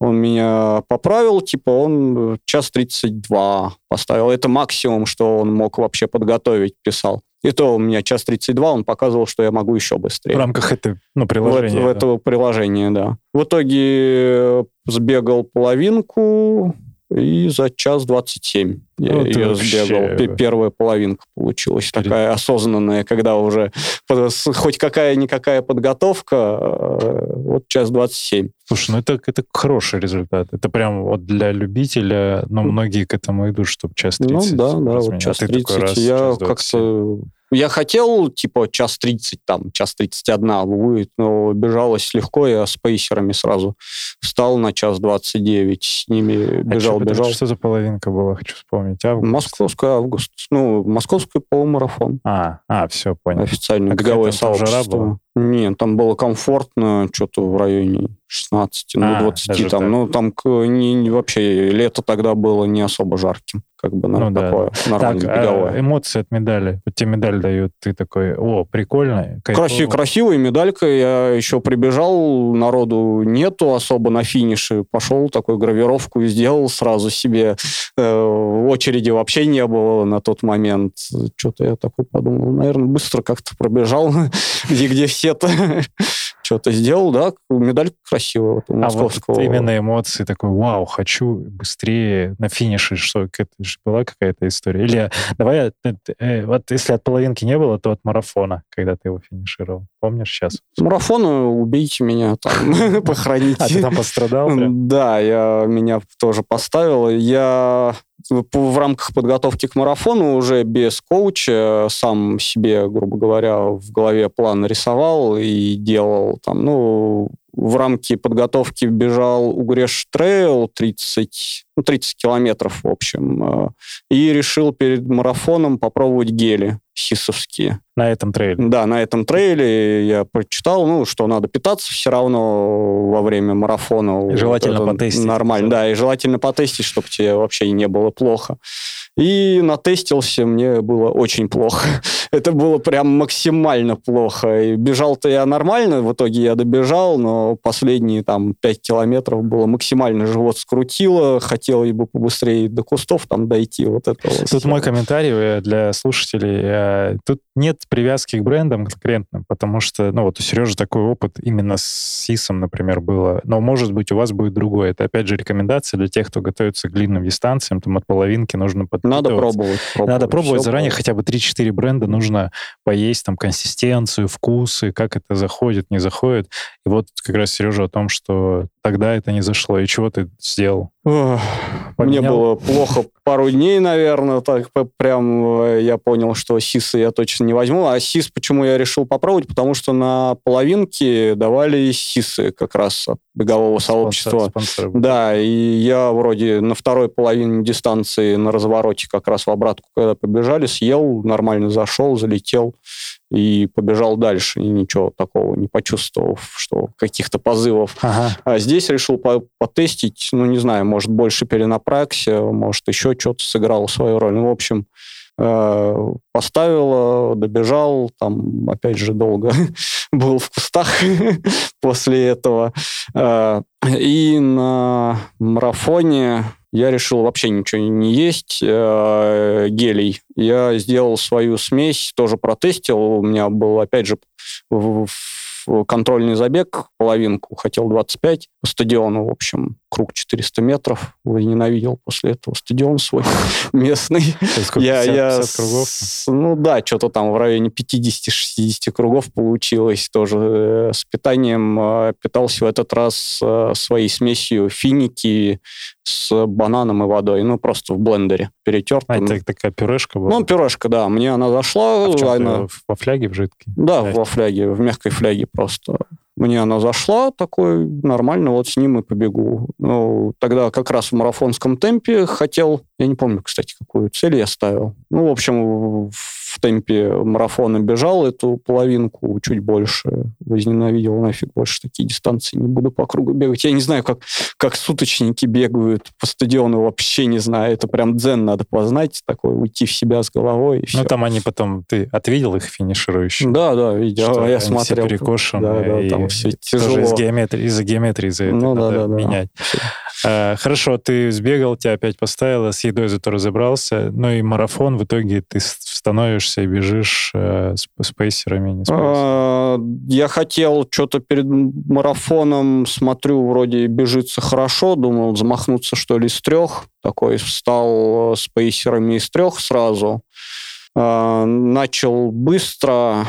Он меня поправил, типа, он час 32 поставил. Это максимум, что он мог вообще подготовить, писал. И то у меня час 32, он показывал, что я могу еще В быстрее. рамках этой, ну, приложения. в да. этого приложения, да. В итоге э, сбегал половинку и за час 27 я Ну, ее вообще- сбегал. Пе- Первая половинка получилась Перед- такая осознанная, когда уже хоть какая-никакая подготовка, э, вот час 27. Слушай, ну это, это хороший результат. Это прям вот для любителя, но многие к этому идут, чтобы час 30. Ну да, да, вот А час такой 30. раз, я час 27. как-то... Я хотел, типа, час 30, там, час 31 будет, но бежалось легко, я с пейсерами сразу встал на час 29, с ними А бежал, чё, подожди, бежал. Что за половинка была, хочу вспомнить. Август? Московский август. Ну, московский полумарафон. А, а, все, понял. Официальное А беговое сообщество. Нет, там было комфортно, что-то в районе 16, ну, А, 20 даже там. так. Ну, там не, не- вообще лето тогда было не особо жарким. Как бы, Ну да, такое Так, нормальное а беговое. эмоции от медали. Вот тебе медаль дают, ты такой, о, прикольно. кайфово». Красивая, медалька. Я еще прибежал, народу нету особо на финише. Пошел такую гравировку сделал сразу себе. Э, очереди вообще не было на тот момент. Что-то я такой подумал, наверное, быстро как-то пробежал, [laughs] где, где все-то. [laughs] Что-то сделал, да, медаль красивая вот, у А вот московского. именно эмоции такой, вау, хочу быстрее на финише, что это же была какая-то история. Или давай, э, э, вот если от половинки не было, то от марафона, когда ты его финишировал. Помнишь сейчас? Марафона убейте меня там, [laughs] похороните. А ты там пострадал? Да, я, меня тоже поставило. Я в рамках подготовки к марафону уже без коуча сам себе, грубо говоря, в голове план рисовал и делал там, ну, в рамке подготовки бежал Угреш Трейл 30, ну, 30 километров, в общем, э, и решил перед марафоном попробовать гели. SiS овские. На этом трейле? Да, на этом трейле я прочитал, ну, что надо питаться все равно во время марафона. И желательно Это потестить. Нормально, да, и желательно потестить, чтобы тебе вообще не было плохо. И натестился, мне было очень плохо. [laughs] Это было прям максимально плохо. И бежал-то я нормально, в итоге я добежал, но последние там 5 километров было максимально живот скрутило, хотел бы побыстрее до кустов там дойти. Вот это вот Тут всё. мой комментарий э, для слушателей. Э, Тут нет привязки к брендам конкретным, потому что, ну вот у Сережи такой опыт именно с СИСом, например, было. Но, может быть, у вас будет другое. Это, опять же, рекомендация для тех, кто готовится к длинным дистанциям. Там от половинки нужно Надо подпитываться. пробовать. Надо пробовать заранее пробовать. хотя бы 3-4 бренда, нужно поесть там консистенцию, вкусы, как это заходит, не заходит. И вот как раз Сережа о том, что тогда это не зашло. И чего ты сделал? Ох, Мне Поменял? было плохо пару дней, наверное, так прям э, я понял, что СИСы я точно не возьму. А СИС почему я решил попробовать? Потому что на половинке давали СИСы как раз от бегового сообщества. Спонсор- спонсоры были. Да, и я вроде на второй половине дистанции на развороте как раз в обратку, когда побежали, съел, нормально зашел, залетел и побежал дальше. И ничего такого не почувствовал, что каких-то позывов Ага. а здесь решил по- потестить, ну, не знаю, может, больше перенапрягся, может, еще что-то сыграл свою роль. Ну, в общем, э, поставил, добежал, там, опять же, долго [laughs] был в кустах [laughs] после этого. Э, И на марафоне я решил вообще ничего не есть, э, гелей. Я сделал свою смесь, тоже протестил. У меня был, опять же, в- в контрольный забег, половинку, хотел 25 по стадиону, в общем, круг 400 метров. Возненавидел после этого стадион свой [laughs] местный. Я, 50, я 50 кругов? ну да, что-то там в районе 50-60 кругов получилось тоже. Э, С питанием э, питался в этот раз э, своей смесью финики с бананом и водой. Ну, просто в блендере перетертым. А, это такая пюрешка была? Ну, пюрешка, да. Мне она зашла. А в чем она- Во фляге в жидкой? да, Фляге. во фляге, в мягкой фляге просто. Мне она зашла, такой, нормально, вот с ним и побегу. Ну, тогда как раз в марафонском темпе хотел, я не помню, кстати, какую цель я ставил. Ну, в общем, в- в темпе марафона бежал эту половинку, чуть больше. Возненавидел нафиг, больше такие дистанции не буду по кругу бегать. Я не знаю, как, как суточники бегают по стадиону, вообще не знаю. Это прям дзен надо познать, такой, уйти в себя с головой. Ну, там они потом... Ты отвидел их финиширующих? Да, да, видел, Что я смотрел. все перекошены. Да, да, и там все тяжело. из геометрии, из-за геометрии за это Ну, да, надо да, да. менять. Э, Хорошо, ты сбегал, тебя опять поставило, с едой зато разобрался. Ну и марафон в итоге ты с- становишься и бежишь э, с, с пейсерами, не с пейсерами. А, Я хотел что-то перед марафоном, смотрю, вроде бежится хорошо, думал замахнуться, что ли, с трех. Такой встал с пейсерами из трех сразу. А, Начал быстро,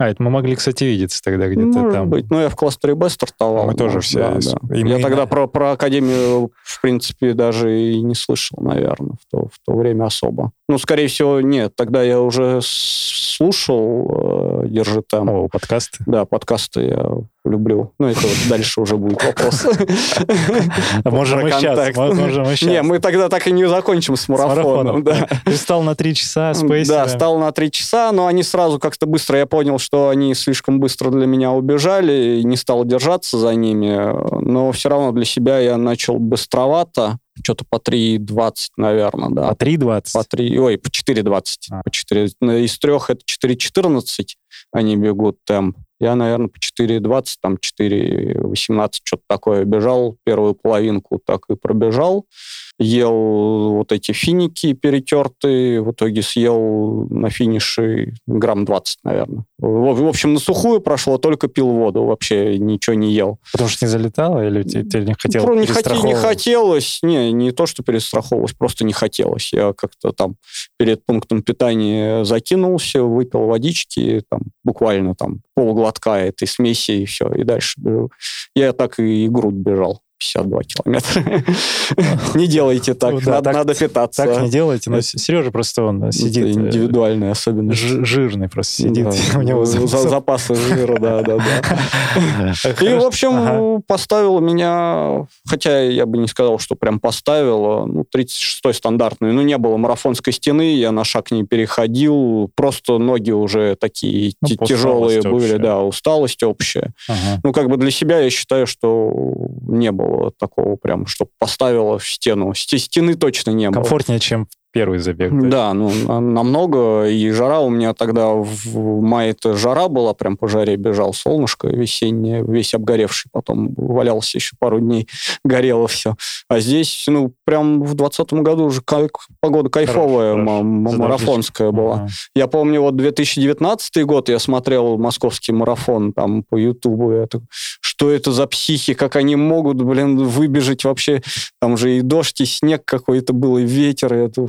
А, это мы могли, кстати, видеться тогда где-то Может там. быть. Ну, я в кластере Б стартовал. Мы тоже все да, да. и Я мы- тогда про, про Академию, в принципе, даже и не слышал, наверное, в то, в то время особо. Ну, скорее всего, нет. Тогда я уже слушал э, «Держи темп». О, подкасты. Да, подкасты я люблю. Ну, это вот дальше уже будет вопрос. Можем и сейчас. Можем и Не, сейчас. мы тогда так и не закончим с марафоном. Ты встал на три часа с. Да, стал на три часа, но они сразу как-то быстро, я понял, что они слишком быстро для меня убежали, и не стал держаться за ними, но все равно для себя я начал быстровато, что-то по 3.20, наверное, да. А 3.20? По 3, ой, по 4.20. А. По 4, ну, из трех это 4.14 они бегут темп. Я, наверное, по 4.20, там 4.18, что-то такое бежал. Первую половинку так и пробежал. Ел вот эти финики перетертые. В итоге съел на финише грамм 20, наверное. В, в общем, на сухую прошло, только пил воду. Вообще ничего не ел. Потому что не залетало или тебе, тебе не хотелось Про- не, хоте- не хотелось, не, не то, что перестраховывалось, просто не хотелось. Я как-то там перед пунктом питания закинулся, выпил водички, там буквально там полглотка этой смеси и все, и дальше. Я так и груд бежал. 52 километра. [laughs] Не делайте так, Ну надо так- надо питаться. Так не делайте, но Сережа просто он Это сидит... э, индивидуальная особенность. ж- Жирный просто сидит, [laughs] у него за- за- запасы жира, да, да, да. [laughs] И, в общем, поставил меня, хотя я бы не сказал, что прям поставил, ну, 36-й стандартный. Ну, не было марафонской стены, я на шаг не переходил, просто ноги уже такие Ну, тяжелые были, да, усталость общая. Ну, как бы для себя я считаю, что не было такого прям, что поставило в стену. Сте- Стены точно не было. Комфортнее, чем первый забег. есть. Да, ну, на- намного. И жара у меня тогда в мае-то жара была, прям по жаре бежал солнышко весеннее, весь обгоревший. Потом валялся еще пару дней, [laughs] горело все. А здесь, ну, прям в двадцатом году уже кай- погода кайфовая, Хорошо, хорошо. марафонская была. Ага. Я помню, вот 2019 год я смотрел московский марафон там по Ютубу. Так, что это за психи, как они могут, блин, выбежать вообще. Там же и дождь, и снег какой-то был, и ветер. И это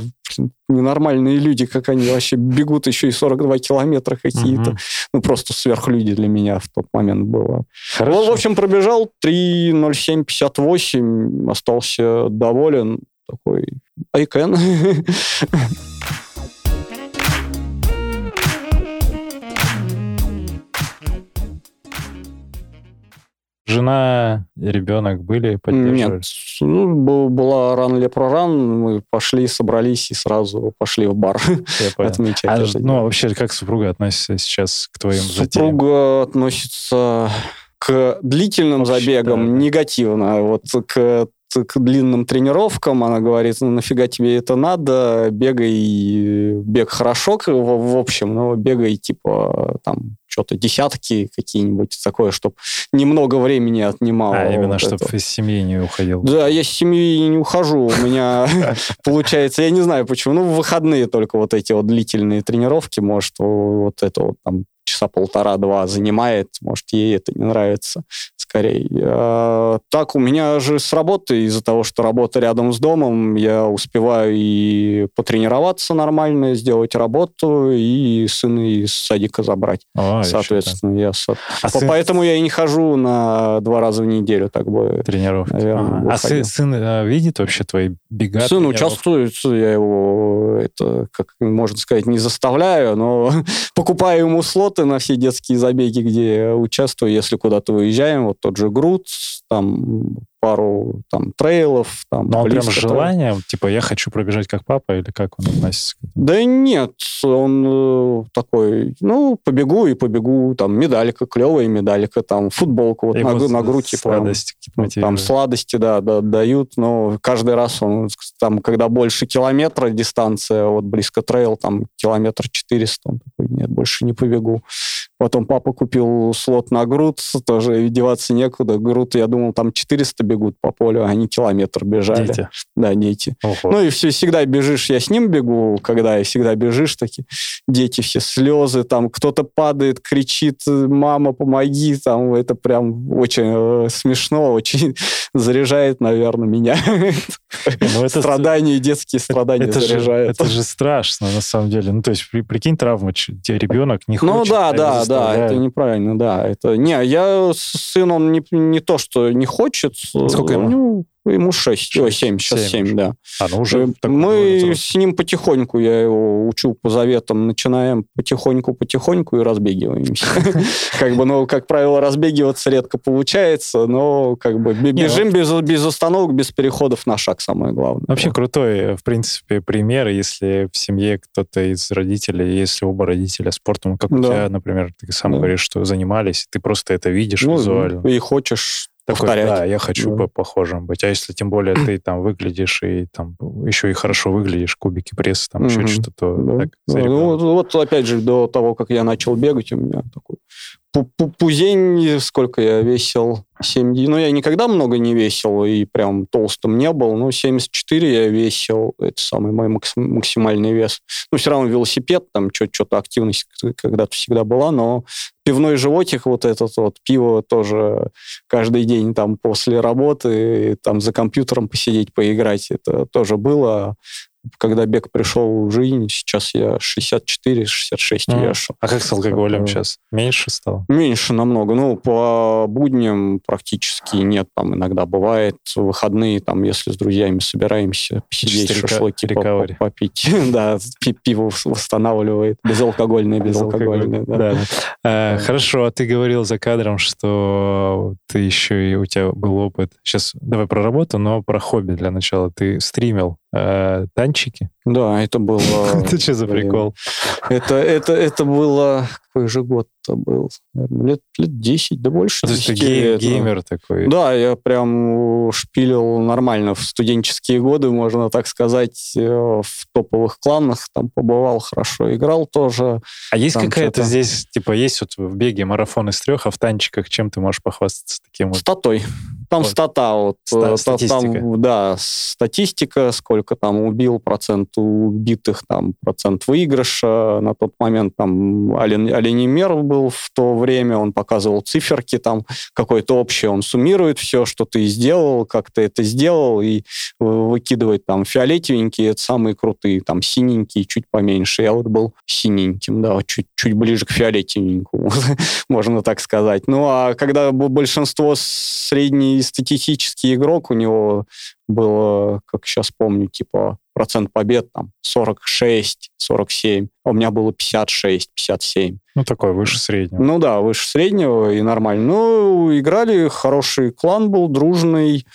ненормальные люди, как они вообще бегут еще и 42 километра какие-то. Мгм. Ну, просто сверхлюди для меня в тот момент было. Хорошо. Ну, в общем, пробежал 3.07.58, остался доволен. Такой, I can. [laughs] Жена, ребенок были, поддерживали? Нет, ну, была ран для проран, мы пошли, собрались и сразу пошли в бар отмечать. А, это ну, а вообще, как супруга относится сейчас к твоим затеям? Супруга относится к длительным Вообще, забегам да, негативно. Вот к, к длинным тренировкам она говорит, ну нафига тебе это надо, бегай, бег хорошо в, в общем, но бегай типа там что-то десятки какие-нибудь такое, чтобы немного времени отнимало. А, именно, вот чтобы из семьи не уходил. Да, я с семьи не ухожу. У меня [laughs] получается, я не знаю почему, ну, в выходные только вот эти вот длительные тренировки, может, вот это вот там часа полтора-два занимает, может, ей это не нравится скорее. А, так, у меня же с работы, из-за того, что работа рядом с домом, я успеваю и потренироваться нормально, сделать работу, и сына из садика забрать. Еще Соответственно, я... со- А сын- Поэтому я и не хожу на два раза в неделю, так бы тренировки. наверное, Ага. А выходил. сын, сын, э, видит вообще твои бега? Сын тренировки? участвует, я его, это, как можно сказать, не заставляю, но [laughs] покупаю ему слоты на все детские забеги, где участвую, если куда-то выезжаем, вот тот же Груд, там пару там трейлов, там Но он прям с желанием, типа, я хочу пробежать как папа, или как он относится? Да нет, он э, такой, ну, побегу и побегу, там, медалька, клевая медалька, там, футболку вот на, Его гру- на грудь, типа, сладости какие-то Ну, Там мотивируют. сладости, да, да, дают, но каждый раз он, там, когда больше километра дистанция, вот близко трейл, там километр 400, он такой, нет, больше не побегу. Потом папа купил слот на груд, тоже деваться некуда. Груд, я думал, там 400 бегут по полю, они километр бежали. Дети. Да, дети. Ого. Ну и все, всегда бежишь, я с ним бегу, когда и всегда бежишь, такие дети все, слезы, там кто-то падает, кричит, мама, помоги, там это прям очень э, смешно, [laughs] очень заряжает, наверное, меня. Ну, это- Страдания, детские страдания это же, заряжают. это же страшно, на самом деле. Ну, то есть, при- прикинь, травма, тебе ребенок не Ну хочет, да, его да, да, заставляют. это неправильно, да. Это не, я сын он не, не то, что не хочет. Сколько ему? Ну, ему 6, ой, Шесть, 7, сейчас семь 7, да. А, ну уже Э, Мы с ним потихоньку, я его учу по заветам, начинаем потихоньку-потихоньку и разбегиваемся. [laughs] Как бы, ну, как правило, разбегиваться редко получается, но как бы бежим без остановок, без переходов на шаг, самое главное. Вообще крутой, э, в принципе, пример, если в семье кто-то из родителей, если оба родителя спортом, как у тебя, например, ты сам говоришь, что занимались, ты просто это видишь Ну, визуально. И хочешь Такой, повторять. да, я хочу Да. по похожим быть. А если тем более ты там выглядишь и там еще и хорошо выглядишь, кубики пресса, там еще что-то, то Да. так, за Ну, вот, вот опять же, до того, как я начал бегать, у меня такой пузень, сколько я весил? 7, ну, я никогда много не весил и прям толстым не был, но 74 я весил, это самый мой макс- максимальный вес. Ну, все равно велосипед, там что-то активность когда-то всегда была, но пивной животик вот этот вот, пиво тоже каждый день там после работы, там за компьютером посидеть, поиграть, это тоже было. Когда бег пришел в жизнь, сейчас я 64-66 Ну, вешу. А как с алкоголем Такое. сейчас? Меньше стало? Меньше намного. Ну, по будням практически нет. Там иногда бывает в выходные, там, если с друзьями собираемся, посидеть, река- шашлыки попить. [laughs] Да, пи- пиво восстанавливает. Безалкогольное, безалкогольное. да. Э, Да. Хорошо, а ты говорил за кадром, что ты еще и у тебя был опыт. Сейчас давай про работу, но про хобби для начала. Ты стримил э, танчики? Да, это было... [laughs] Это что за прикол? Это, это, это было... Какой же год-то был? Наверное, лет, лет 10, да больше То есть ты 10 гей- лет, ну. геймер такой? Да, я прям шпилил нормально в студенческие годы, можно так сказать, э, в топовых кланах, там побывал хорошо, играл тоже. А есть какая-то здесь, типа, есть вот в беге марафон из трех, а в танчиках чем ты можешь похвастаться таким вот? Статой. Там Вот. стата, вот, Ста- э, та- статистика. там, да, статистика, сколько там убил, процент убитых, там, процент выигрыша. На тот момент там олен- оленемер был в то время, он показывал циферки, там, какое-то общее, он суммирует все, что ты сделал, как ты это сделал, и вы- выкидывает там фиолетовенькие, это самые крутые, там, синенькие, чуть поменьше. Я вот был синеньким, да, чуть, чуть ближе к фиолетовенькому, [laughs] можно так сказать. Ну, а когда большинство среднестатистический игрок, у него было, как сейчас помню, типа процент побед там 46, 47, а у меня было 56, 57. Ну, такой выше среднего. Ну да, выше среднего и нормально. Ну, играли, хороший клан был, дружный,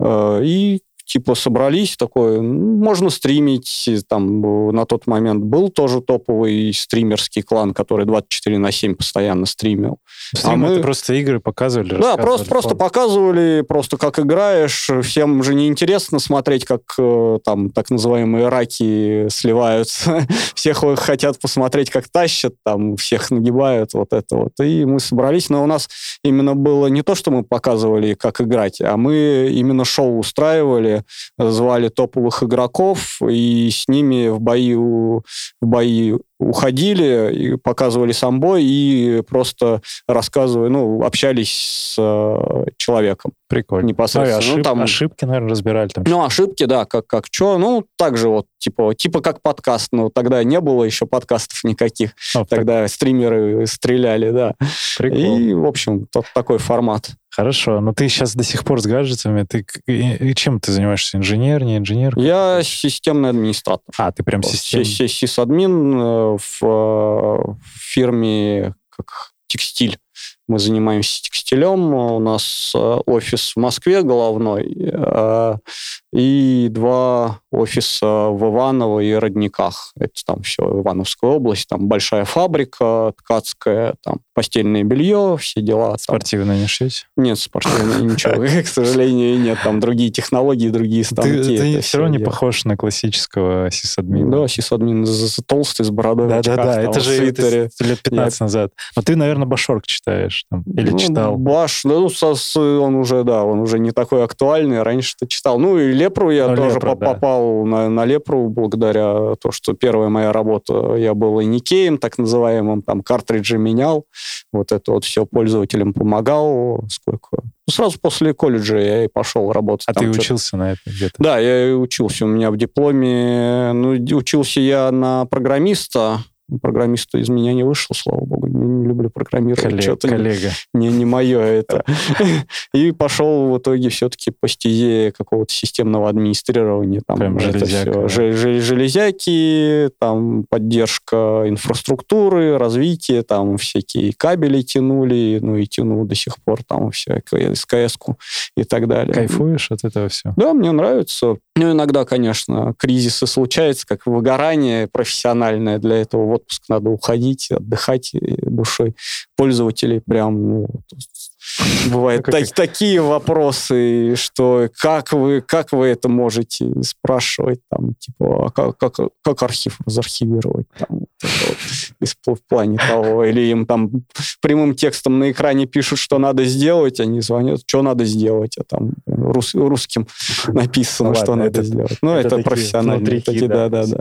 э, и типа собрались такое, можно стримить, там на тот момент был тоже топовый стримерский клан, который 24 на 7 постоянно стримил. Стрим а мы- просто игры показывали, Да, просто, просто показывали, просто как играешь. Всем же не интересно смотреть, как э, там так называемые раки сливаются. [laughs] Всех хотят посмотреть, как тащат, там всех нагибают, вот это вот. И мы собрались, но у нас именно было не то, что мы показывали, как играть, а мы именно шоу устраивали, звали топовых игроков, и с ними в бои, в бои уходили, и показывали сам бой, и просто рассказывали, ну, общались с э, человеком Прикольно. непосредственно. Ну, Ну, ошиб- там- Ошибки, наверное, разбирали там. Ну, ошибки, да, как, как что. Ну, так же вот, типа, типа как подкаст. Но тогда не было еще подкастов никаких. Ну, так, Тогда стримеры стреляли, да. прикол. И, в общем, тот такой формат. Хорошо, но ты сейчас до сих пор с гаджетами. Ты и- и чем ты занимаешься? Инженер, не инженер? Я системный администратор. А, ты прям систем... Си- си- Сисадмин э, э, в фирме как текстиль. Мы занимаемся текстилем. У нас э, офис в Москве головной э, и два офиса в Иваново и Родниках. Это там все Ивановская область. Там большая фабрика ткацкая, там постельное белье, все дела. Там. Спортивно не шьете? Нет, спортивного ничего, [laughs] к сожалению, нет. Там другие технологии, другие станки. Ты, все равно не похож на классического сисадмина. Да, сисадмин толстый, с бородой, Да-да-да, это же лет 15 назад. Но ты, наверное, Башорг читаешь там, или Ну, читал. Баш, ну, со- с- он уже, да, он уже не такой актуальный. Раньше ты читал. Ну, и Лепру я Ну, тоже Лепру, по- да. попал на, на Лепру благодаря то, что первая моя работа, я был и Никеем, так называемым, там, картриджи менял. Вот это вот все пользователям помогал. Сколько? Ну, сразу после колледжа я и пошел работать. А там ты учился на это где-то? Да, я и учился. У меня в дипломе... Ну, учился я на программиста. Программиста из меня не вышел, слава богу. Не, не люблю программировать. Коллег- Что-то коллега. не, не мое это. [laughs] И пошел в итоге все-таки по стезе какого-то системного администрирования. Там Прям это железяка, да. Железяки, там поддержка инфраструктуры, развитие, там всякие кабели тянули, ну и тяну до сих пор там все, СКС-ку и так далее. Кайфуешь от этого все? Да, мне нравится. Ну, иногда, конечно, кризисы случаются, как выгорание профессиональное. Для этого отпуск надо уходить, отдыхать и душой. Пользователей прям, ну, бывают так- такие вопросы, что как вы, как вы это можете спрашивать, там, типа, а как, как, как архив разархивировать, там, вот в плане того, или им там прямым текстом на экране пишут, что надо сделать, они звонят, что надо сделать, а там рус- русским написано, Ну что ладно, надо это- сделать. Ну, это это, внутрики, такие, да. да, да,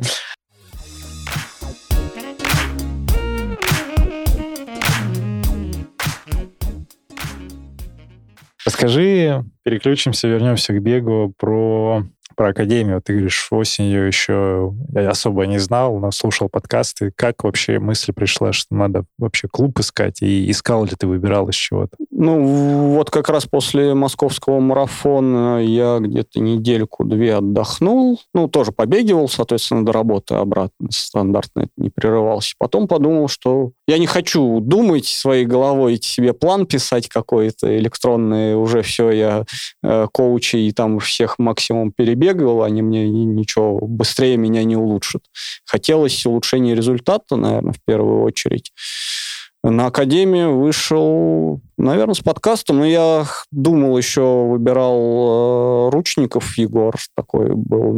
Расскажи, переключимся, вернемся к бегу, про про академию. Ты говоришь, осенью еще я особо не знал, но слушал подкасты. Как вообще мысль пришла, что надо вообще клуб искать? И искал ли ты, выбирал из чего-то? Ну, вот как раз после московского марафона я где-то недельку-две отдохнул. Ну, тоже побегивал, соответственно, до работы обратно. Стандартно это не прерывался. Потом подумал, что я не хочу думать своей головой, себе план писать какой-то электронный. Уже все, я э, коучей там всех максимум перебегал, они мне ничего быстрее меня не улучшат. Хотелось улучшения результата, наверное, в первую очередь. На Академию вышел, наверное, с подкастом, но я думал еще, выбирал э, Ручников Егор, такой был.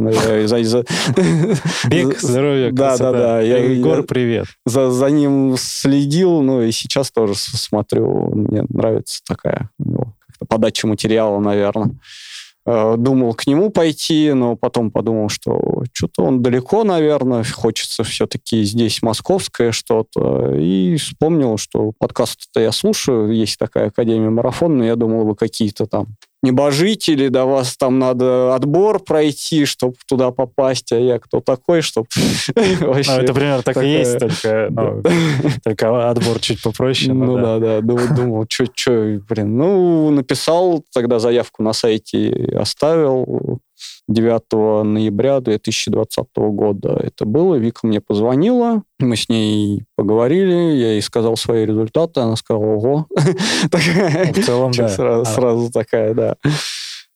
[laughs] Бег, здоровье, Да, да, да. Я, Егор, привет. За, за ним следил, ну и сейчас тоже смотрю. Мне нравится такая у него подача материала, наверное. Э, думал к нему пойти, но потом подумал, что что-то он далеко, наверное, хочется все-таки здесь московское что-то. И вспомнил, что подкаст-то я слушаю, есть такая Академия Марафон, но я думал, вы какие-то там небожители, да вас там надо отбор пройти, чтобы туда попасть, а я кто такой, чтобы [laughs] вообще... Ну, это примерно так и есть, только, ну, [laughs] только отбор чуть попроще. Ну да, да, думал, что, блин, ну, написал тогда заявку на сайте, оставил, 9 ноября 2020 года это было. Вика мне позвонила, мы с ней поговорили, я ей сказал свои результаты, она сказала, ого. [laughs] В целом, да. А. Сразу такая, да.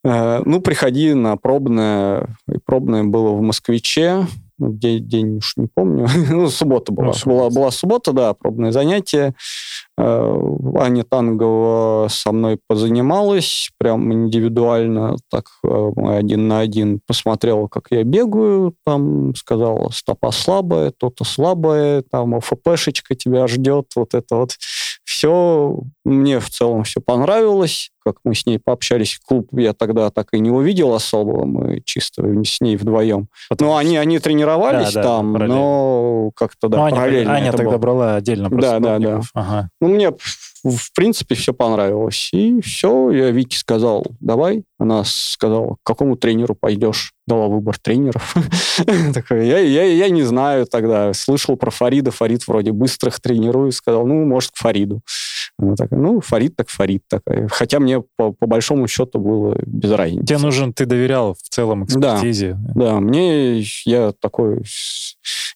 Э, ну, приходи на пробное. И пробное было в Москвиче. Ну, день, день уж не помню. [laughs] ну, суббота была. Ну, была. Была суббота, да, пробное занятие. Э, Аня Тангова со мной позанималась, прям индивидуально, так э, один на один посмотрела, как я бегаю, там сказала, стопа слабая, то-то слабое, там ОФПшечка тебя ждет, вот это вот все. Мне в целом все понравилось как мы с ней пообщались. Клуб я тогда так и не увидел особо, мы чисто с ней вдвоем. Потому ну, они, они тренировались да, там, да, но как-то, да, ну, параллельно. Аня, Аня тогда было. брала отдельно просто Да, да, да. Ага. Ну, мне в принципе, все понравилось. И все, я Вике сказал, давай. Она сказала, к какому тренеру пойдешь? Дала выбор тренеров. [laughs] Такой, я, я, я не знаю тогда. Слышал про Фарида. Фарид вроде быстрых тренирует. Сказал, ну, может, к Фариду. Она такая, ну, Фарид так Фарид такая. Хотя мне по, по большому счету было без разницы. Тебе нужен, ты доверял в целом экспертизе. Да, да мне, я такой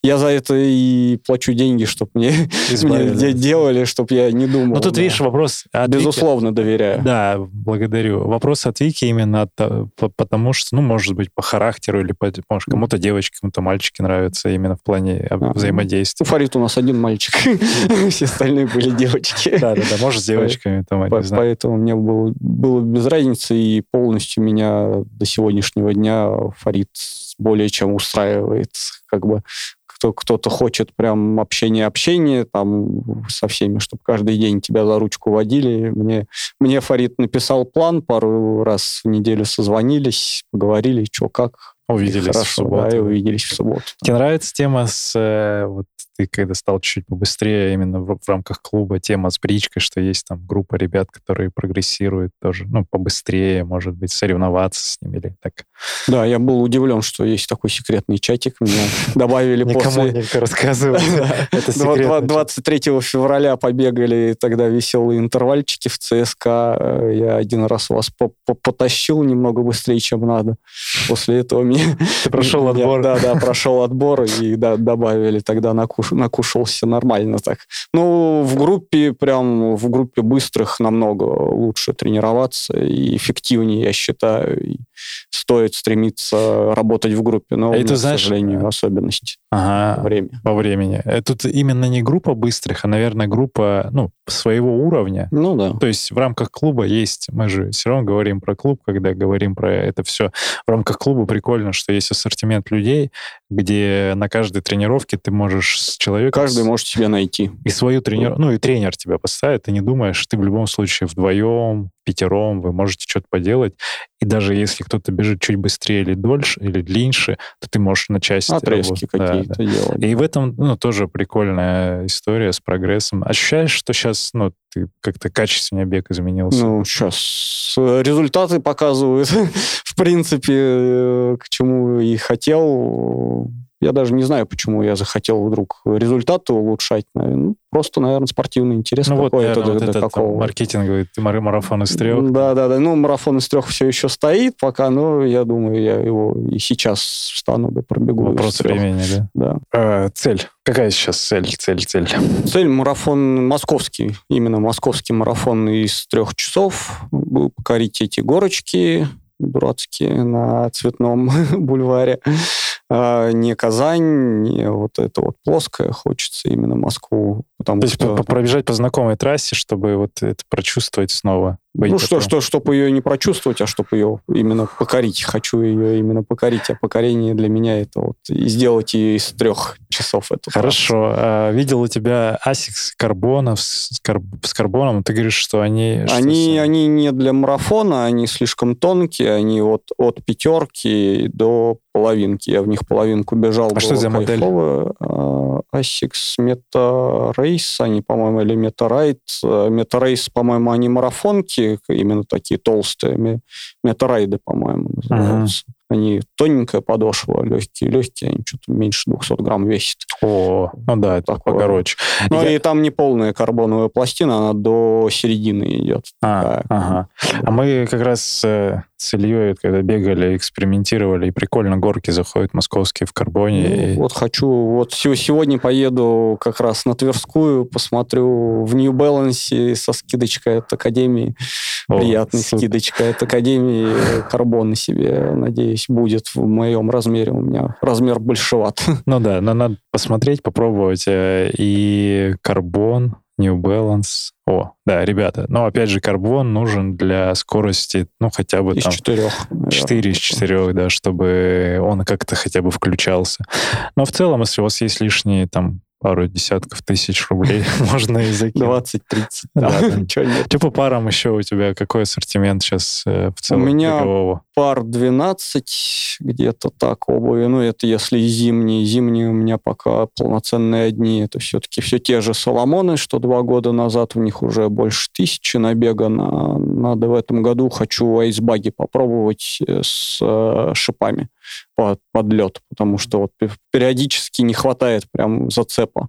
я за это и плачу деньги, чтобы мне, [laughs] мне делали, чтобы я не думал. Ну, тут, да. видишь, вопрос... Безусловно, Вики... доверяю. Да, благодарю. Вопрос от Вики именно от, потому что, ну, может быть, по характеру или по, может, кому-то девочки, кому-то мальчики нравятся именно в плане а, взаимодействия. Фарид у нас один мальчик. [laughs] Все остальные были девочки. Да, да, да, может, с девочками. Там, Поэтому мне было, было без разницы, и полностью меня до сегодняшнего дня Фарид более чем устраивает. Как бы кто, кто-то хочет прям общение-общение там со всеми, чтобы каждый день тебя за ручку водили. Мне, мне Фарид написал план, пару раз в неделю созвонились, поговорили, что как. Увиделись Хорошо, в субботу. Да, и увиделись в субботу. Тебе нравится тема с э, вот ты когда стал чуть побыстрее именно в, в рамках клуба, тема с бричкой, что есть там группа ребят, которые прогрессируют тоже, ну, побыстрее, может быть, соревноваться с ними или так. Да, я был удивлен, что есть такой секретный чатик. Меня [laughs] добавили после... Никому не рассказывал. 23 [laughs] февраля побегали тогда веселые интервальчики в ЦСКА. Я один раз вас потащил немного быстрее, чем надо. После этого мне... Ты прошел отбор. Да, да, прошел отбор и добавили тогда накуш, накушался нормально так. Ну, в группе, прям в группе быстрых намного лучше тренироваться и эффективнее, я считаю. И стоит стремиться работать в группе, но, а это, знаешь, к сожалению, особенность ага, время. во времени. Э, тут именно не группа быстрых, а, наверное, группа ну, своего уровня. Ну да. То есть в рамках клуба есть, мы же все равно говорим про клуб, когда говорим про это все. В рамках клуба прикольно, что есть ассортимент людей, где на каждой тренировке ты можешь с человеком... Каждый может себя найти. И свою тренер... Ну и тренер тебя поставит, ты не думаешь, ты в любом случае вдвоем, пятером, вы можете что-то поделать. И даже если кто-то бежит чуть быстрее или дольше, или длиннее, то ты можешь на части... Отрезки. Да, какие-то да. делать. И в этом ну, тоже прикольная история с прогрессом. Ощущаешь, что сейчас ну, ты как-то качественнее бег изменился? Ну, сейчас результаты показывают, [laughs] в принципе, э, к чему и хотел. Я даже не знаю, почему я захотел вдруг результаты улучшать. наверное. Ну, просто, наверное, спортивный интерес ну вот, какой-то наверное, до, вот до этот там какого. маркетинговый мар- марафон из трех. Да, да, да. Ну, марафон из трех все еще стоит пока, но я думаю, я его и сейчас встану, да пробегу. Вопрос времени, да? Да. А, цель. Какая сейчас цель? Цель, цель. Цель марафон московский, именно московский марафон из трех часов. Покорить эти горочки дурацкие на Цветном [laughs] бульваре. А, не Казань, не вот это вот плоское. Хочется именно Москву, потому То есть что... пробежать по знакомой трассе, чтобы вот это прочувствовать снова. Ну что, что, чтобы ее не прочувствовать, а чтобы ее именно покорить. Хочу ее именно покорить, а покорение для меня это вот и сделать ее из трех часов. эту Хорошо. А, видел у тебя Asics карбонов с, кар- с карбоном. Ты говоришь, что они... что Они, с- они не для марафона, они слишком тонкие, они вот от пятерки до половинки. Я в них половинку бежал. А что за модель? А, Asics Meta Race, они, по-моему, или Meta Ride. А, Meta Race, по-моему, они марафонки, именно такие толстые. Ме- Meta Ride, по-моему, называются. Они тоненькая подошва, легкие, легкие, они что-то меньше 200 грамм весят. О, ну да, это Такое. покороче. Ну Я- и там не полная карбоновая пластина, она до середины идет. А, Так. ага. А мы как раз э, с Ильей, когда бегали, экспериментировали, и прикольно горки заходят московские в карбоне. Ну, и- вот хочу, вот се- сегодня поеду как раз на Тверскую, посмотрю в New Balance со скидочкой от Академии, О, приятной супер. скидочкой от Академии, карбон себе, надеюсь, будет в моем размере, у меня размер большеват. [laughs] Ну да, но надо посмотреть, попробовать. э, И карбон, New Balance. О, да, ребята. Но опять же, карбон нужен для скорости, ну, хотя бы Из там четырех. 4 из 4, да, чтобы он как-то хотя бы включался. Но в целом, если у вас есть лишние там пару десятков тысяч рублей, [laughs] можно и закинуть. 20-30. Да. Чё нет. Что по парам еще у тебя? Какой ассортимент сейчас в целом меня бегового? пар 12, где-то так обуви. Ну, это если зимние. Зимние у меня пока полноценные одни. Это все-таки все те же Соломоны, что два года назад. В них уже больше тысячи набегано. Надо в этом году хочу айсбаги попробовать э, с э, шипами под, под лед, потому что вот пе- периодически не хватает прям зацепа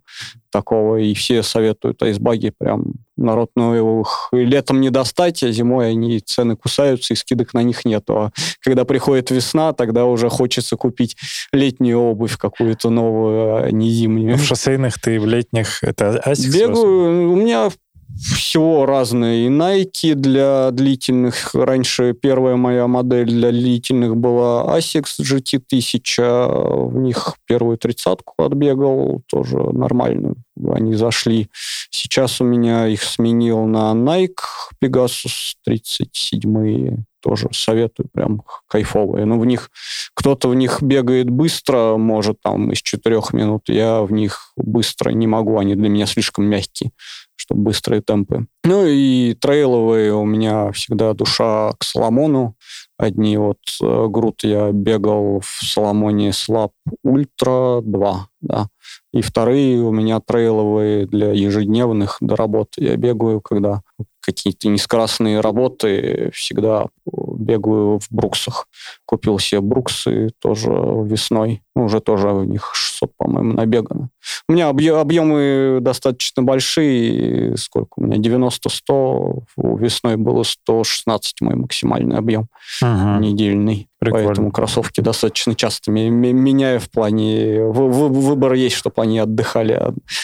такого, и все советуют айсбаги, прям народ, ну, их летом не достать, а зимой они цены кусаются, и скидок на них нету. А когда приходит весна, тогда уже хочется купить летнюю обувь какую-то новую, а не зимнюю. В шоссейных ты в летних... Это Asics? Бегаю, у меня всего разные. И Nike для длительных. Раньше первая моя модель для длительных была Asics GT1000. В них первую тридцатку отбегал, тоже нормальную. Они зашли. Сейчас у меня их сменил на Nike Pegasus 37 тоже советую, прям кайфовые. Но в них кто-то в них бегает быстро, может там из четырех минут. Я в них быстро не могу, они для меня слишком мягкие чтобы быстрые темпы. Ну и трейловые у меня всегда душа к Соломону. Одни вот э, груд я бегал в Соломоне Слаб Ультра 2, да. И вторые у меня трейловые для ежедневных до работы. Я бегаю, когда какие-то нескоростные работы, всегда бегаю в бруксах. Купил себе бруксы тоже весной. Ну, уже тоже в них 600, по-моему, набегано. У меня объ- объемы достаточно большие. Сколько у меня? 90-100. Весной было 116 мой максимальный объем Мгм. недельный. Прикольно. Поэтому кроссовки достаточно часто ме- ме- меняю в плане... вы- вы- Выбор есть, чтобы они отдыхали.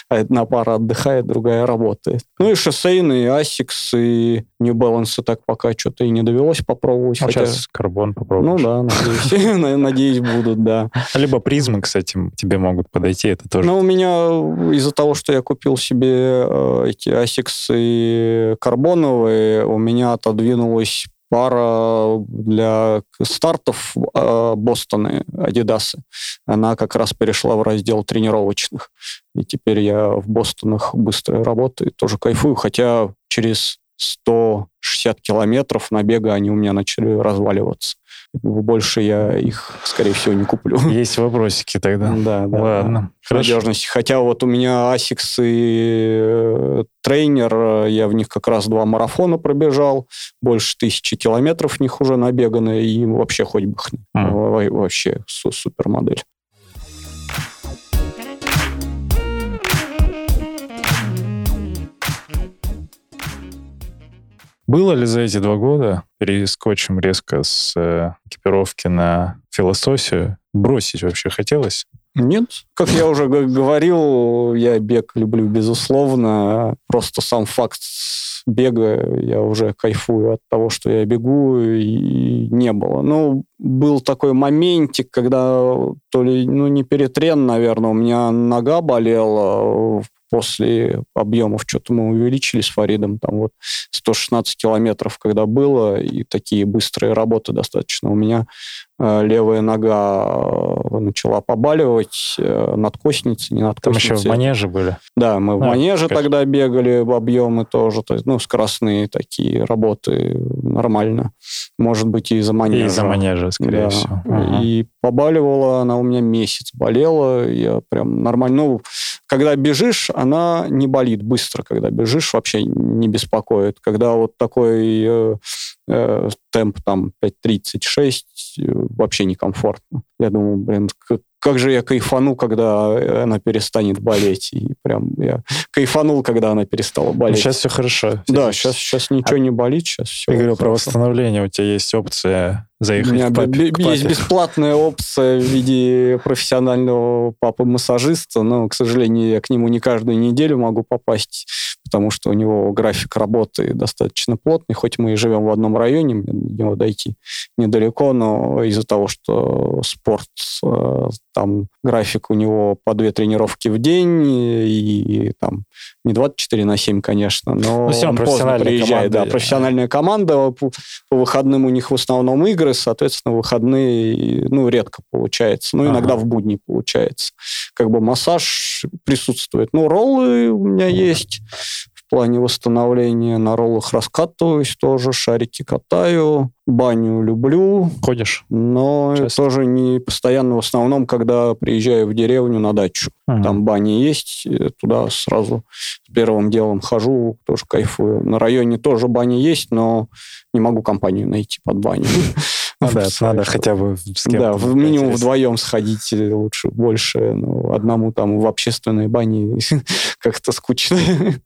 Одна пара отдыхает, другая работает. Ну и шоссейные, Asics и New Balance так пока что-то и не довелось попробовать. Ну, хотя- Сейчас карбон Ну попробуешь. да, надеюсь. [laughs] Надеюсь, будут, да. Либо призмы, кстати, тебе могут подойти, это тоже. Но у меня из-за того, что я купил себе э, эти и карбоновые, у меня отодвинулась пара для стартов э, Бостоны, Адидасы. Она как раз перешла в раздел тренировочных. И теперь я в Бостонах быстрой работы тоже кайфую, хотя через 160 километров набега они у меня начали разваливаться. Больше я их, скорее всего, не куплю. Есть вопросики тогда. [laughs] Да, да. Ладно. Хорошо. Надежность. Хотя вот у меня Asics и э, трейнер, э, я в них как раз два марафона пробежал, больше тысячи километров в них уже набегано, и вообще хоть бы. Во- Вообще су- Было ли за эти два года, перескочим резко с э, экипировки на философию, бросить вообще хотелось? Нет, как я уже говорил, я бег люблю безусловно. Просто сам факт бега, я уже кайфую от того, что я бегу, и не было. Ну, был такой моментик, когда то ли, ну, не перетрен, наверное, у меня нога болела после объемов, что-то мы увеличили с Фаридом, там вот 116 километров, когда было, и такие быстрые работы достаточно. У меня левая нога э, начала побаливать, э, надкосница, не Там надкосница. еще в манеже были. Да, мы в А, манеже конечно. тогда бегали, в объемы тоже, то есть, ну, скоростные такие работы нормально. Может быть, и из-за манежа. И из-за манежа, скорее Да. всего. Ага. И побаливала она у меня месяц. Болела, я прям нормально. Ну, когда бежишь, она не болит быстро. Когда бежишь, вообще не беспокоит. Когда вот такой э, э, темп там 5.36, э, вообще некомфортно. Я думаю, блин, как, же я кайфану, когда она перестанет болеть. И прям я кайфанул, когда она перестала Ну, болеть. сейчас все хорошо. да, сейчас, сейчас ничего не болит, сейчас все Я говорю про восстановление. У тебя есть опция У заехать меня к папе. к есть папе. бесплатная опция в виде профессионального папы-массажиста, но, к сожалению, я к нему не каждую неделю могу попасть, потому что у него график работы достаточно плотный, хоть мы и живем в одном районе, мне до него дойти недалеко, но из-за того, что спорт, э, там график у него по две тренировки в день, и, и там не 24 на 7, конечно, но Ну, всё равно он поздно профессиональная приезжает. команда. Да, профессиональная команда, по, по выходным у них в основном игры, соответственно, выходные, ну, редко получается. Ну, иногда Ага. в будни получается. Как бы массаж присутствует. Ну, роллы у меня есть в плане восстановления. На роллах раскатываюсь тоже, шарики катаю, баню люблю, Ходишь? но Часто? тоже не постоянно, в основном, когда приезжаю в деревню на дачу. Мгм. Там бани есть, туда сразу с первым делом хожу, тоже кайфую. На районе тоже бани есть, но не могу компанию найти под баню. [laughs] Да, [laughs] надо Что- хотя бы с кем-то. Да, в минимум интересно. вдвоем сходить э, лучше, больше. Ну, одному там в общественной бане [laughs] как-то скучно.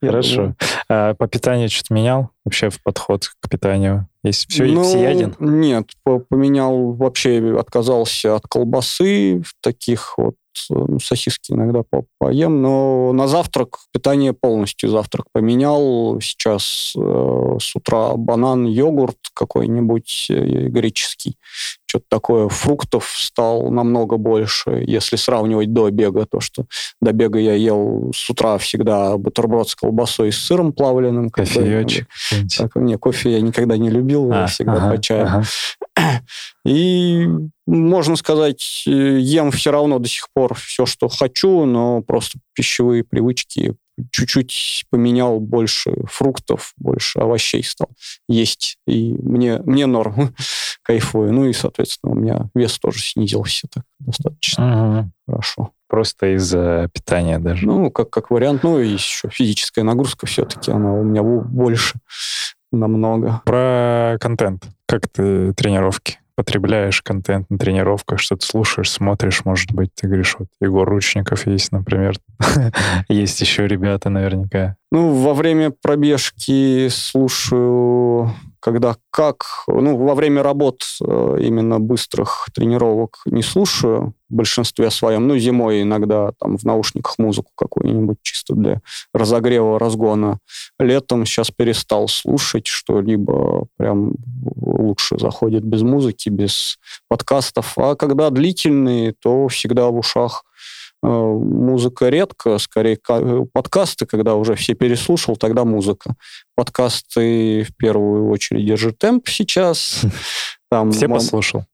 Хорошо. А по питанию что-то менял? Вообще в подход к питанию? Есть все Ну, всеяден? Нет, по- поменял вообще, отказался от колбасы, таких вот ну, сосиски иногда по- поем, но на завтрак питание полностью завтрак поменял. Сейчас э, с утра банан, йогурт какой-нибудь э, греческий, что-то такое. Фруктов стал намного больше, если сравнивать до бега. То, что до бега я ел с утра всегда бутерброд с колбасой и с сыром плавленым. Кофеечек. так, не, кофе я никогда не любил, я А, всегда ага, по чаю. ага. И, можно сказать, э, ем все равно до сих пор все, что хочу, но просто пищевые привычки чуть-чуть поменял, больше фруктов, больше овощей стал есть. И мне, мне норм, [laughs] кайфую. Ну и, соответственно, у меня вес тоже снизился так достаточно Мгм. хорошо. Просто из-за питания даже. Ну, как, как вариант. Ну и еще физическая нагрузка все-таки, она у меня бо- больше [laughs] намного. Про контент. Как ты тренировки? Потребляешь контент на тренировках, что-то слушаешь, смотришь, может быть, ты говоришь, вот Егор Ручников есть, например. [laughs] Есть еще ребята наверняка. Ну, во время пробежки слушаю, когда как. Ну, во время работ э, именно быстрых тренировок не слушаю в большинстве своем. Ну, зимой иногда там в наушниках музыку какую-нибудь чисто для разогрева, разгона. Летом сейчас перестал слушать что-либо. Прям лучше заходит без музыки, без подкастов. А когда длительные, то всегда в ушах музыка редко, скорее э, подкасты, когда уже все переслушал, тогда музыка. Подкасты в первую очередь держит темп сейчас. [laughs] Там Все послушал?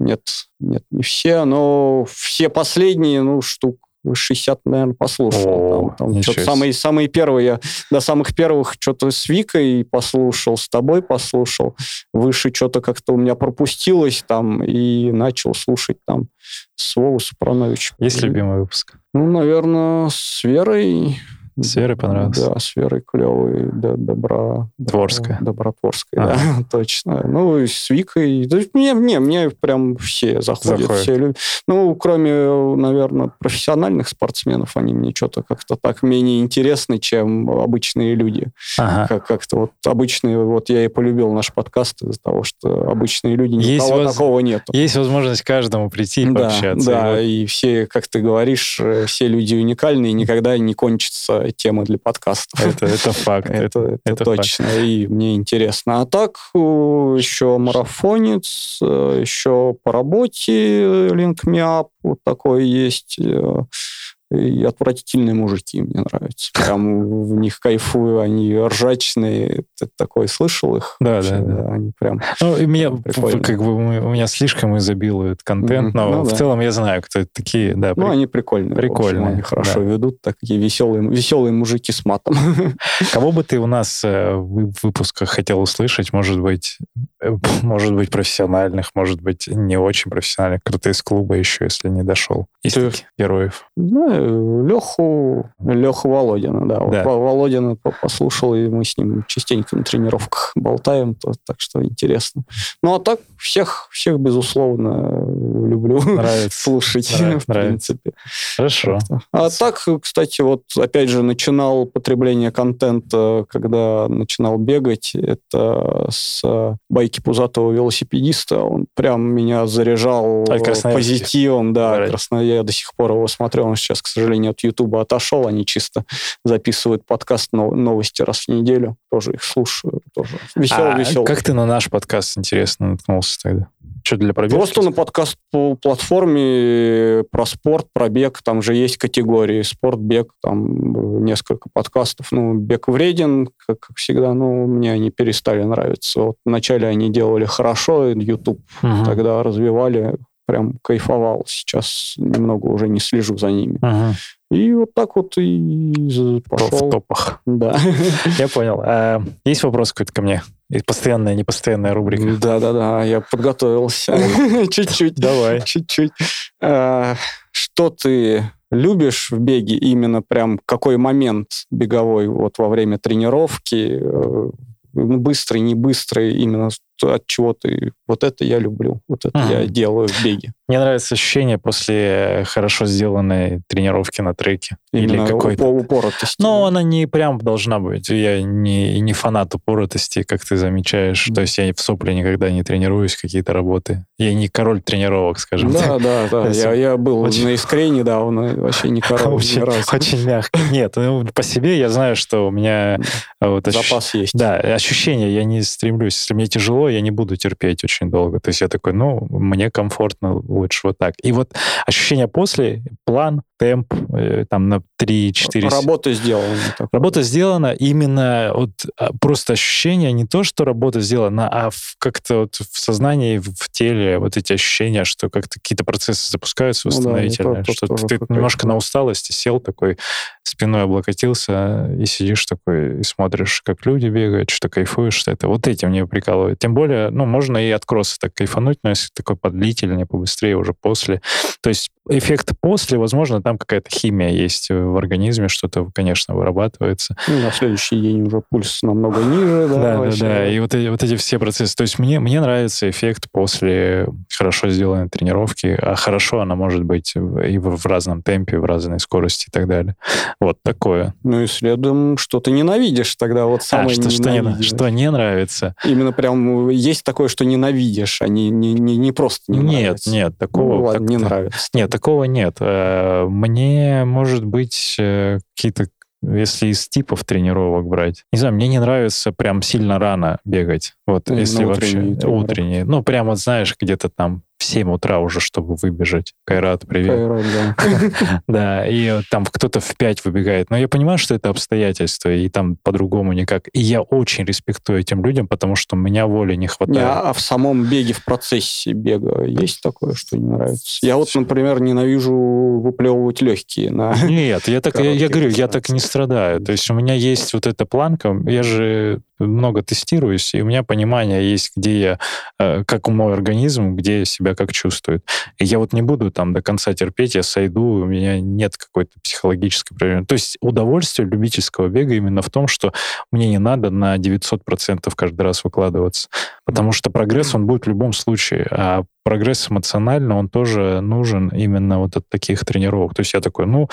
Нет, нет, не все, но все последние, ну, штук 60, наверное, послушал. О, там, там что-то самые, самые первые, я до самых первых что-то с Викой послушал, с тобой послушал. Выше что-то как-то у меня пропустилось там, и начал слушать там с Вовой Супрановичем. Есть любимый выпуск? Ну, наверное, с Верой. С Верой понравился? Да, с Верой клевый, да, добра... Творская. Добротворская, Ага. да, [laughs] точно. Ну, и с Викой. Да, мне, мне, мне прям все заходят, Заходят. все любят. Ну, кроме, наверное, профессиональных спортсменов, они мне что-то как-то так менее интересны, чем обычные люди. Ага. Как- Как-то вот обычные... Вот я и полюбил наш подкаст из-за того, что обычные люди, Есть никого воз- такого нету. Есть возможность каждому прийти и Да, пообщаться. да, И и все, как ты говоришь, э, все люди уникальные, никогда не кончится тема для подкаста. это, это факт. Это, это это факт. точно, и мне интересно. А так, э, еще марафонец, э, еще по работе Link Me Up, вот такой есть. И отвратительные мужики мне нравятся. Прям в них кайфую, они ржачные. Ты такой слышал их? Да, Вообще, да, да. Они прям... Ну, и меня, как бы, у меня слишком изобилует контент, но Ну в да. целом я знаю, кто это такие. Да, Ну, при- они прикольные. общем, Прикольные, они хорошо да. ведут, такие веселые, веселые мужики с матом. [laughs] Кого бы ты у нас э, в выпусках хотел услышать? Может быть, э, [laughs] может быть, профессиональных, может быть, не очень профессиональных. Кто-то из клуба еще, если не дошел. Есть Ты- героев. Знаю, Леху, Леху Володина, да. Вот Да. Во- Володина по- послушал, и мы с ним частенько на тренировках болтаем, то, так что интересно. Ну, а так всех, всех безусловно, люблю Нравится. [laughs] слушать, Нрав- в нравится. принципе. Хорошо. А так, кстати, вот опять же начинал потребление контента, когда начинал бегать, это с э, байки пузатого велосипедиста. Он прям меня заряжал А, позитивом, да. Right. Красно... Я до сих пор его смотрю. Он сейчас, к сожалению, от Ютуба отошел. Они чисто записывают подкаст но- новости раз в неделю. Тоже их слушаю. Тоже веселый, А веселый. как ты на наш подкаст, интересно, наткнулся тогда? Что для пробежки? Просто на подкаст по платформе про спорт, про бег, там же есть категории спорт, бег, там э, несколько подкастов. Ну, бег вреден, как, как всегда, ну, мне они перестали нравиться. Вот вначале они делали хорошо, YouTube Мгм. тогда развивали, прям кайфовал. Сейчас немного уже не слежу за ними. Мгм. И вот так вот и з- В пошел. топах. Да. [laughs] Я понял. А есть вопрос какой-то ко мне? И постоянная, непостоянная рубрика. Да-да-да, я подготовился. [laughs] Чуть-чуть. Давай. Чуть-чуть. А, Что ты любишь в беге? Именно прям какой момент беговой вот во время тренировки? э, ну, Быстрый, не быстрый, именно от чего ты... Вот это я люблю, вот это Мгм. я делаю в беге. Мне нравится ощущение после хорошо сделанной тренировки на треке. Именно Или какой-то... упо- упоротости. Ну, она не прям должна быть. Я не, не фанат упоротости, как ты замечаешь. То есть я в сопле никогда не тренируюсь, какие-то работы. Я не король тренировок, скажем Да, так. да, да. есть [laughs] Я, я был очень- на искре недавно, вообще не король [laughs] Очень, ни разу. очень мягко. Нет, ну, по себе я знаю, что у меня а, вот ощущ- Запас есть. Да, ощущение, я не стремлюсь. Если мне тяжело, я не буду терпеть очень долго. То есть я такой, ну, мне комфортно лучше вот так. И вот ощущение после, план, темп, э, там на 3-4... Работа сделана. Работа сделана именно вот а, просто ощущение не то, что работа сделана, а как-то вот в сознании, в теле вот эти ощущения, что как-то какие-то процессы запускаются Ну да, восстановительные, это что ты какая-то- немножко на усталости сел такой, спиной облокотился и сидишь такой и смотришь, как люди бегают, что кайфуешь, что это. Вот этим мне прикалывает. Тем более, ну, можно и от кросса так кайфануть, но если такой подлительнее, побыстрее уже после. То есть эффект после, возможно, там какая-то химия есть в организме, что-то, конечно, вырабатывается. Ну, на следующий день уже пульс намного ниже. Да, Да, да, вообще. да. И вот эти, вот эти все процессы. То есть мне, мне нравится эффект после хорошо сделанной тренировки, а хорошо она может быть и в, в разном темпе, в разной скорости и так далее. Вот такое. Ну и следом, что ты ненавидишь тогда, вот А, самое что, что, не, что не нравится? Именно прям есть такое, что ненавидишь, а не, не, не, не просто не нет, нравится. нет, такого... Ну, ладно, так- не нравится. Нет, такого нет. Э, Мне, может быть, э, какие-то если из типов тренировок брать. Не знаю, мне не нравится прям сильно рано бегать. Вот Именно если вообще утренние. Ну, прям вот знаешь, где-то там в 7 утра уже, чтобы выбежать. Кайрат, привет. Кайрат, да. [laughs] Да, и там кто-то в 5 выбегает. Но я понимаю, что это обстоятельства, и там по-другому никак. И я очень респектую этим людям, потому что у меня воли не Не, хватает. а в самом беге, в процессе бега есть такое, что не нравится? Я вот, например, ненавижу выплевывать легкие на... Нет, я так, я, говорю, я так не страдаю. То есть у меня есть вот эта планка, я же много тестируюсь, и у меня понимание есть, где я, э, как мой организм, где себя как чувствует. И я вот не буду там до конца терпеть, я сойду, у меня нет какой-то психологической проблемы. То есть удовольствие любительского бега именно в том, что мне не надо на 900% каждый раз выкладываться. Потому что прогресс, он будет в любом случае. А прогресс эмоционально, он тоже нужен именно вот от таких тренировок. То есть я такой, ну,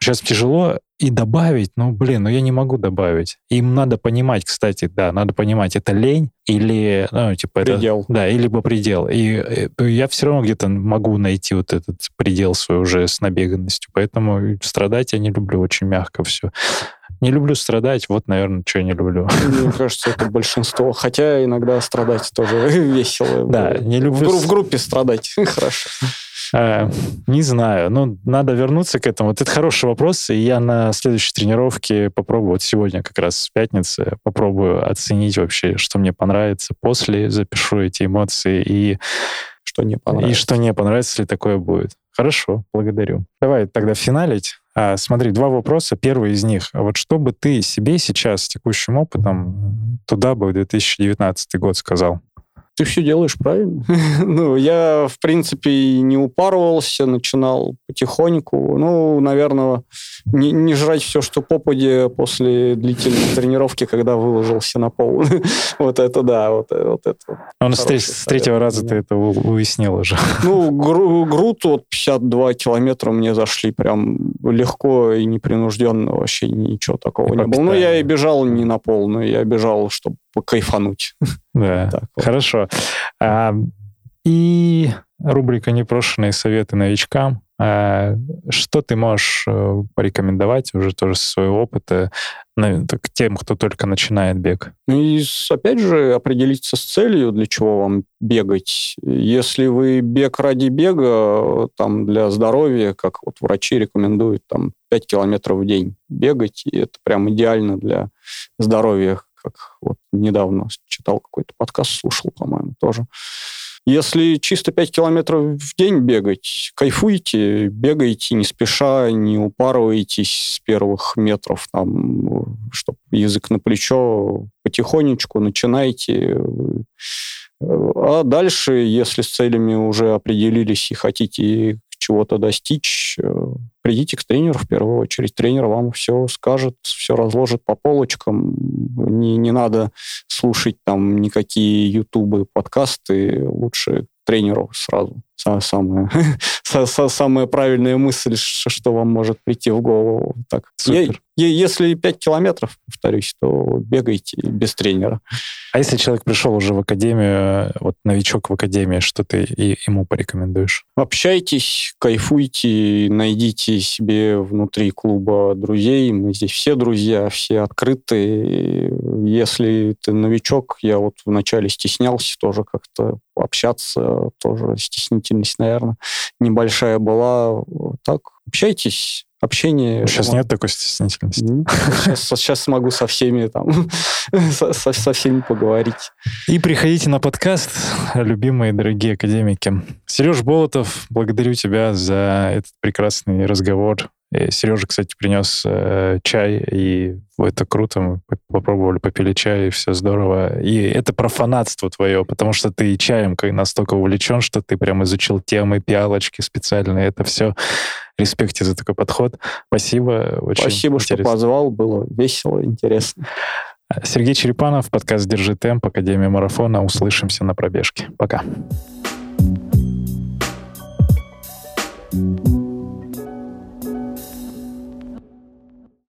сейчас тяжело, и добавить, ну, блин, ну я не могу добавить. Им надо понимать, кстати, да, надо понимать, это лень или, ну, типа, это- Предел. да, и либо предел. И э, я все равно где-то могу найти вот этот предел свой уже с набеганностью. Поэтому страдать я не люблю, очень мягко все. Не люблю страдать, вот, наверное, что я не люблю. Мне кажется, это большинство. Хотя иногда страдать тоже [laughs] весело. Да, не люблю... в группе страдать [laughs] хорошо. Э, Не знаю, ну, надо вернуться к этому. Вот это хороший вопрос, и я на следующей тренировке попробую, вот сегодня как раз в пятнице, попробую оценить вообще, что мне понравится. После запишу эти эмоции и, Что не и понравилось. что не понравится, если такое будет. Хорошо, благодарю. Давай тогда финалить. А, смотри, два вопроса. Первый из них. А Вот что бы ты себе сейчас с текущим опытом туда бы в 2019 год сказал? Ты все делаешь правильно. [laughs] ну, я, в принципе, и не упарывался, начинал потихоньку. Ну, наверное, не, не жрать все, что попади после длительной тренировки, когда выложился на пол. [laughs] вот это да, вот, вот это. Ну, с, тре- Хороший с третьего раза ты это уяснил уже. [laughs] Ну, гру- груд вот 52 километра мне зашли прям легко и непринужденно, вообще ничего такого И не было. Ну, я и бежал не на полную, я бежал, чтобы покайфануть. Да, Так вот. хорошо. А, и рубрика «Непрошенные советы новичкам». А, что ты можешь э, порекомендовать уже тоже со своего опыта так, тем, кто только начинает бег? Ну и опять же определиться с целью, для чего вам бегать. Если вы бег ради бега, там для здоровья, как вот врачи рекомендуют, там 5 километров в день бегать, и это прям идеально для здоровья, как вот недавно читал какой-то подкаст, слушал, по-моему, тоже. Если чисто 5 километров в день бегать, кайфуйте, бегайте не спеша, не упарывайтесь с первых метров, там, чтобы язык на плечо, потихонечку начинайте. А дальше, если с целями уже определились и хотите чего-то достичь, э, придите к тренеру в первую очередь. Тренер вам все скажет, все разложит по полочкам. Не, не надо слушать там никакие ютубы, подкасты. Лучше тренеру сразу. Са- Самая, [laughs] са- са- самая правильная мысль, что вам может прийти в голову. Так. Супер. Если 5 километров, повторюсь, то бегайте без тренера. А если человек пришел уже в академию, вот новичок в академии, что ты ему порекомендуешь? Общайтесь, кайфуйте, найдите себе внутри клуба друзей. Мы здесь все друзья, все открытые. Если ты новичок, я вот вначале стеснялся тоже как-то общаться, тоже стеснительность, наверное, небольшая была. Так, общайтесь, общение... Сейчас нет такой стеснительности. Сейчас, сейчас смогу со всеми там, [laughs] со, со- всеми поговорить. И приходите на подкаст, любимые дорогие академики. Сереж Болотов, благодарю тебя за этот прекрасный разговор. Сережа, кстати, принес э, чай, и это круто. Мы поп- попробовали, попили чай, и все здорово. И это профанатство твое, потому что ты чаем настолько увлечен, что ты прям изучил темы, пиалочки специальные. Это все. Респект тебе за такой подход. Спасибо. Очень Спасибо, интересно. что позвал. Было весело, интересно. А, Сергей Черепанов, подкаст «Держи темп», Академия марафона. Услышимся на пробежке. Пока. thank you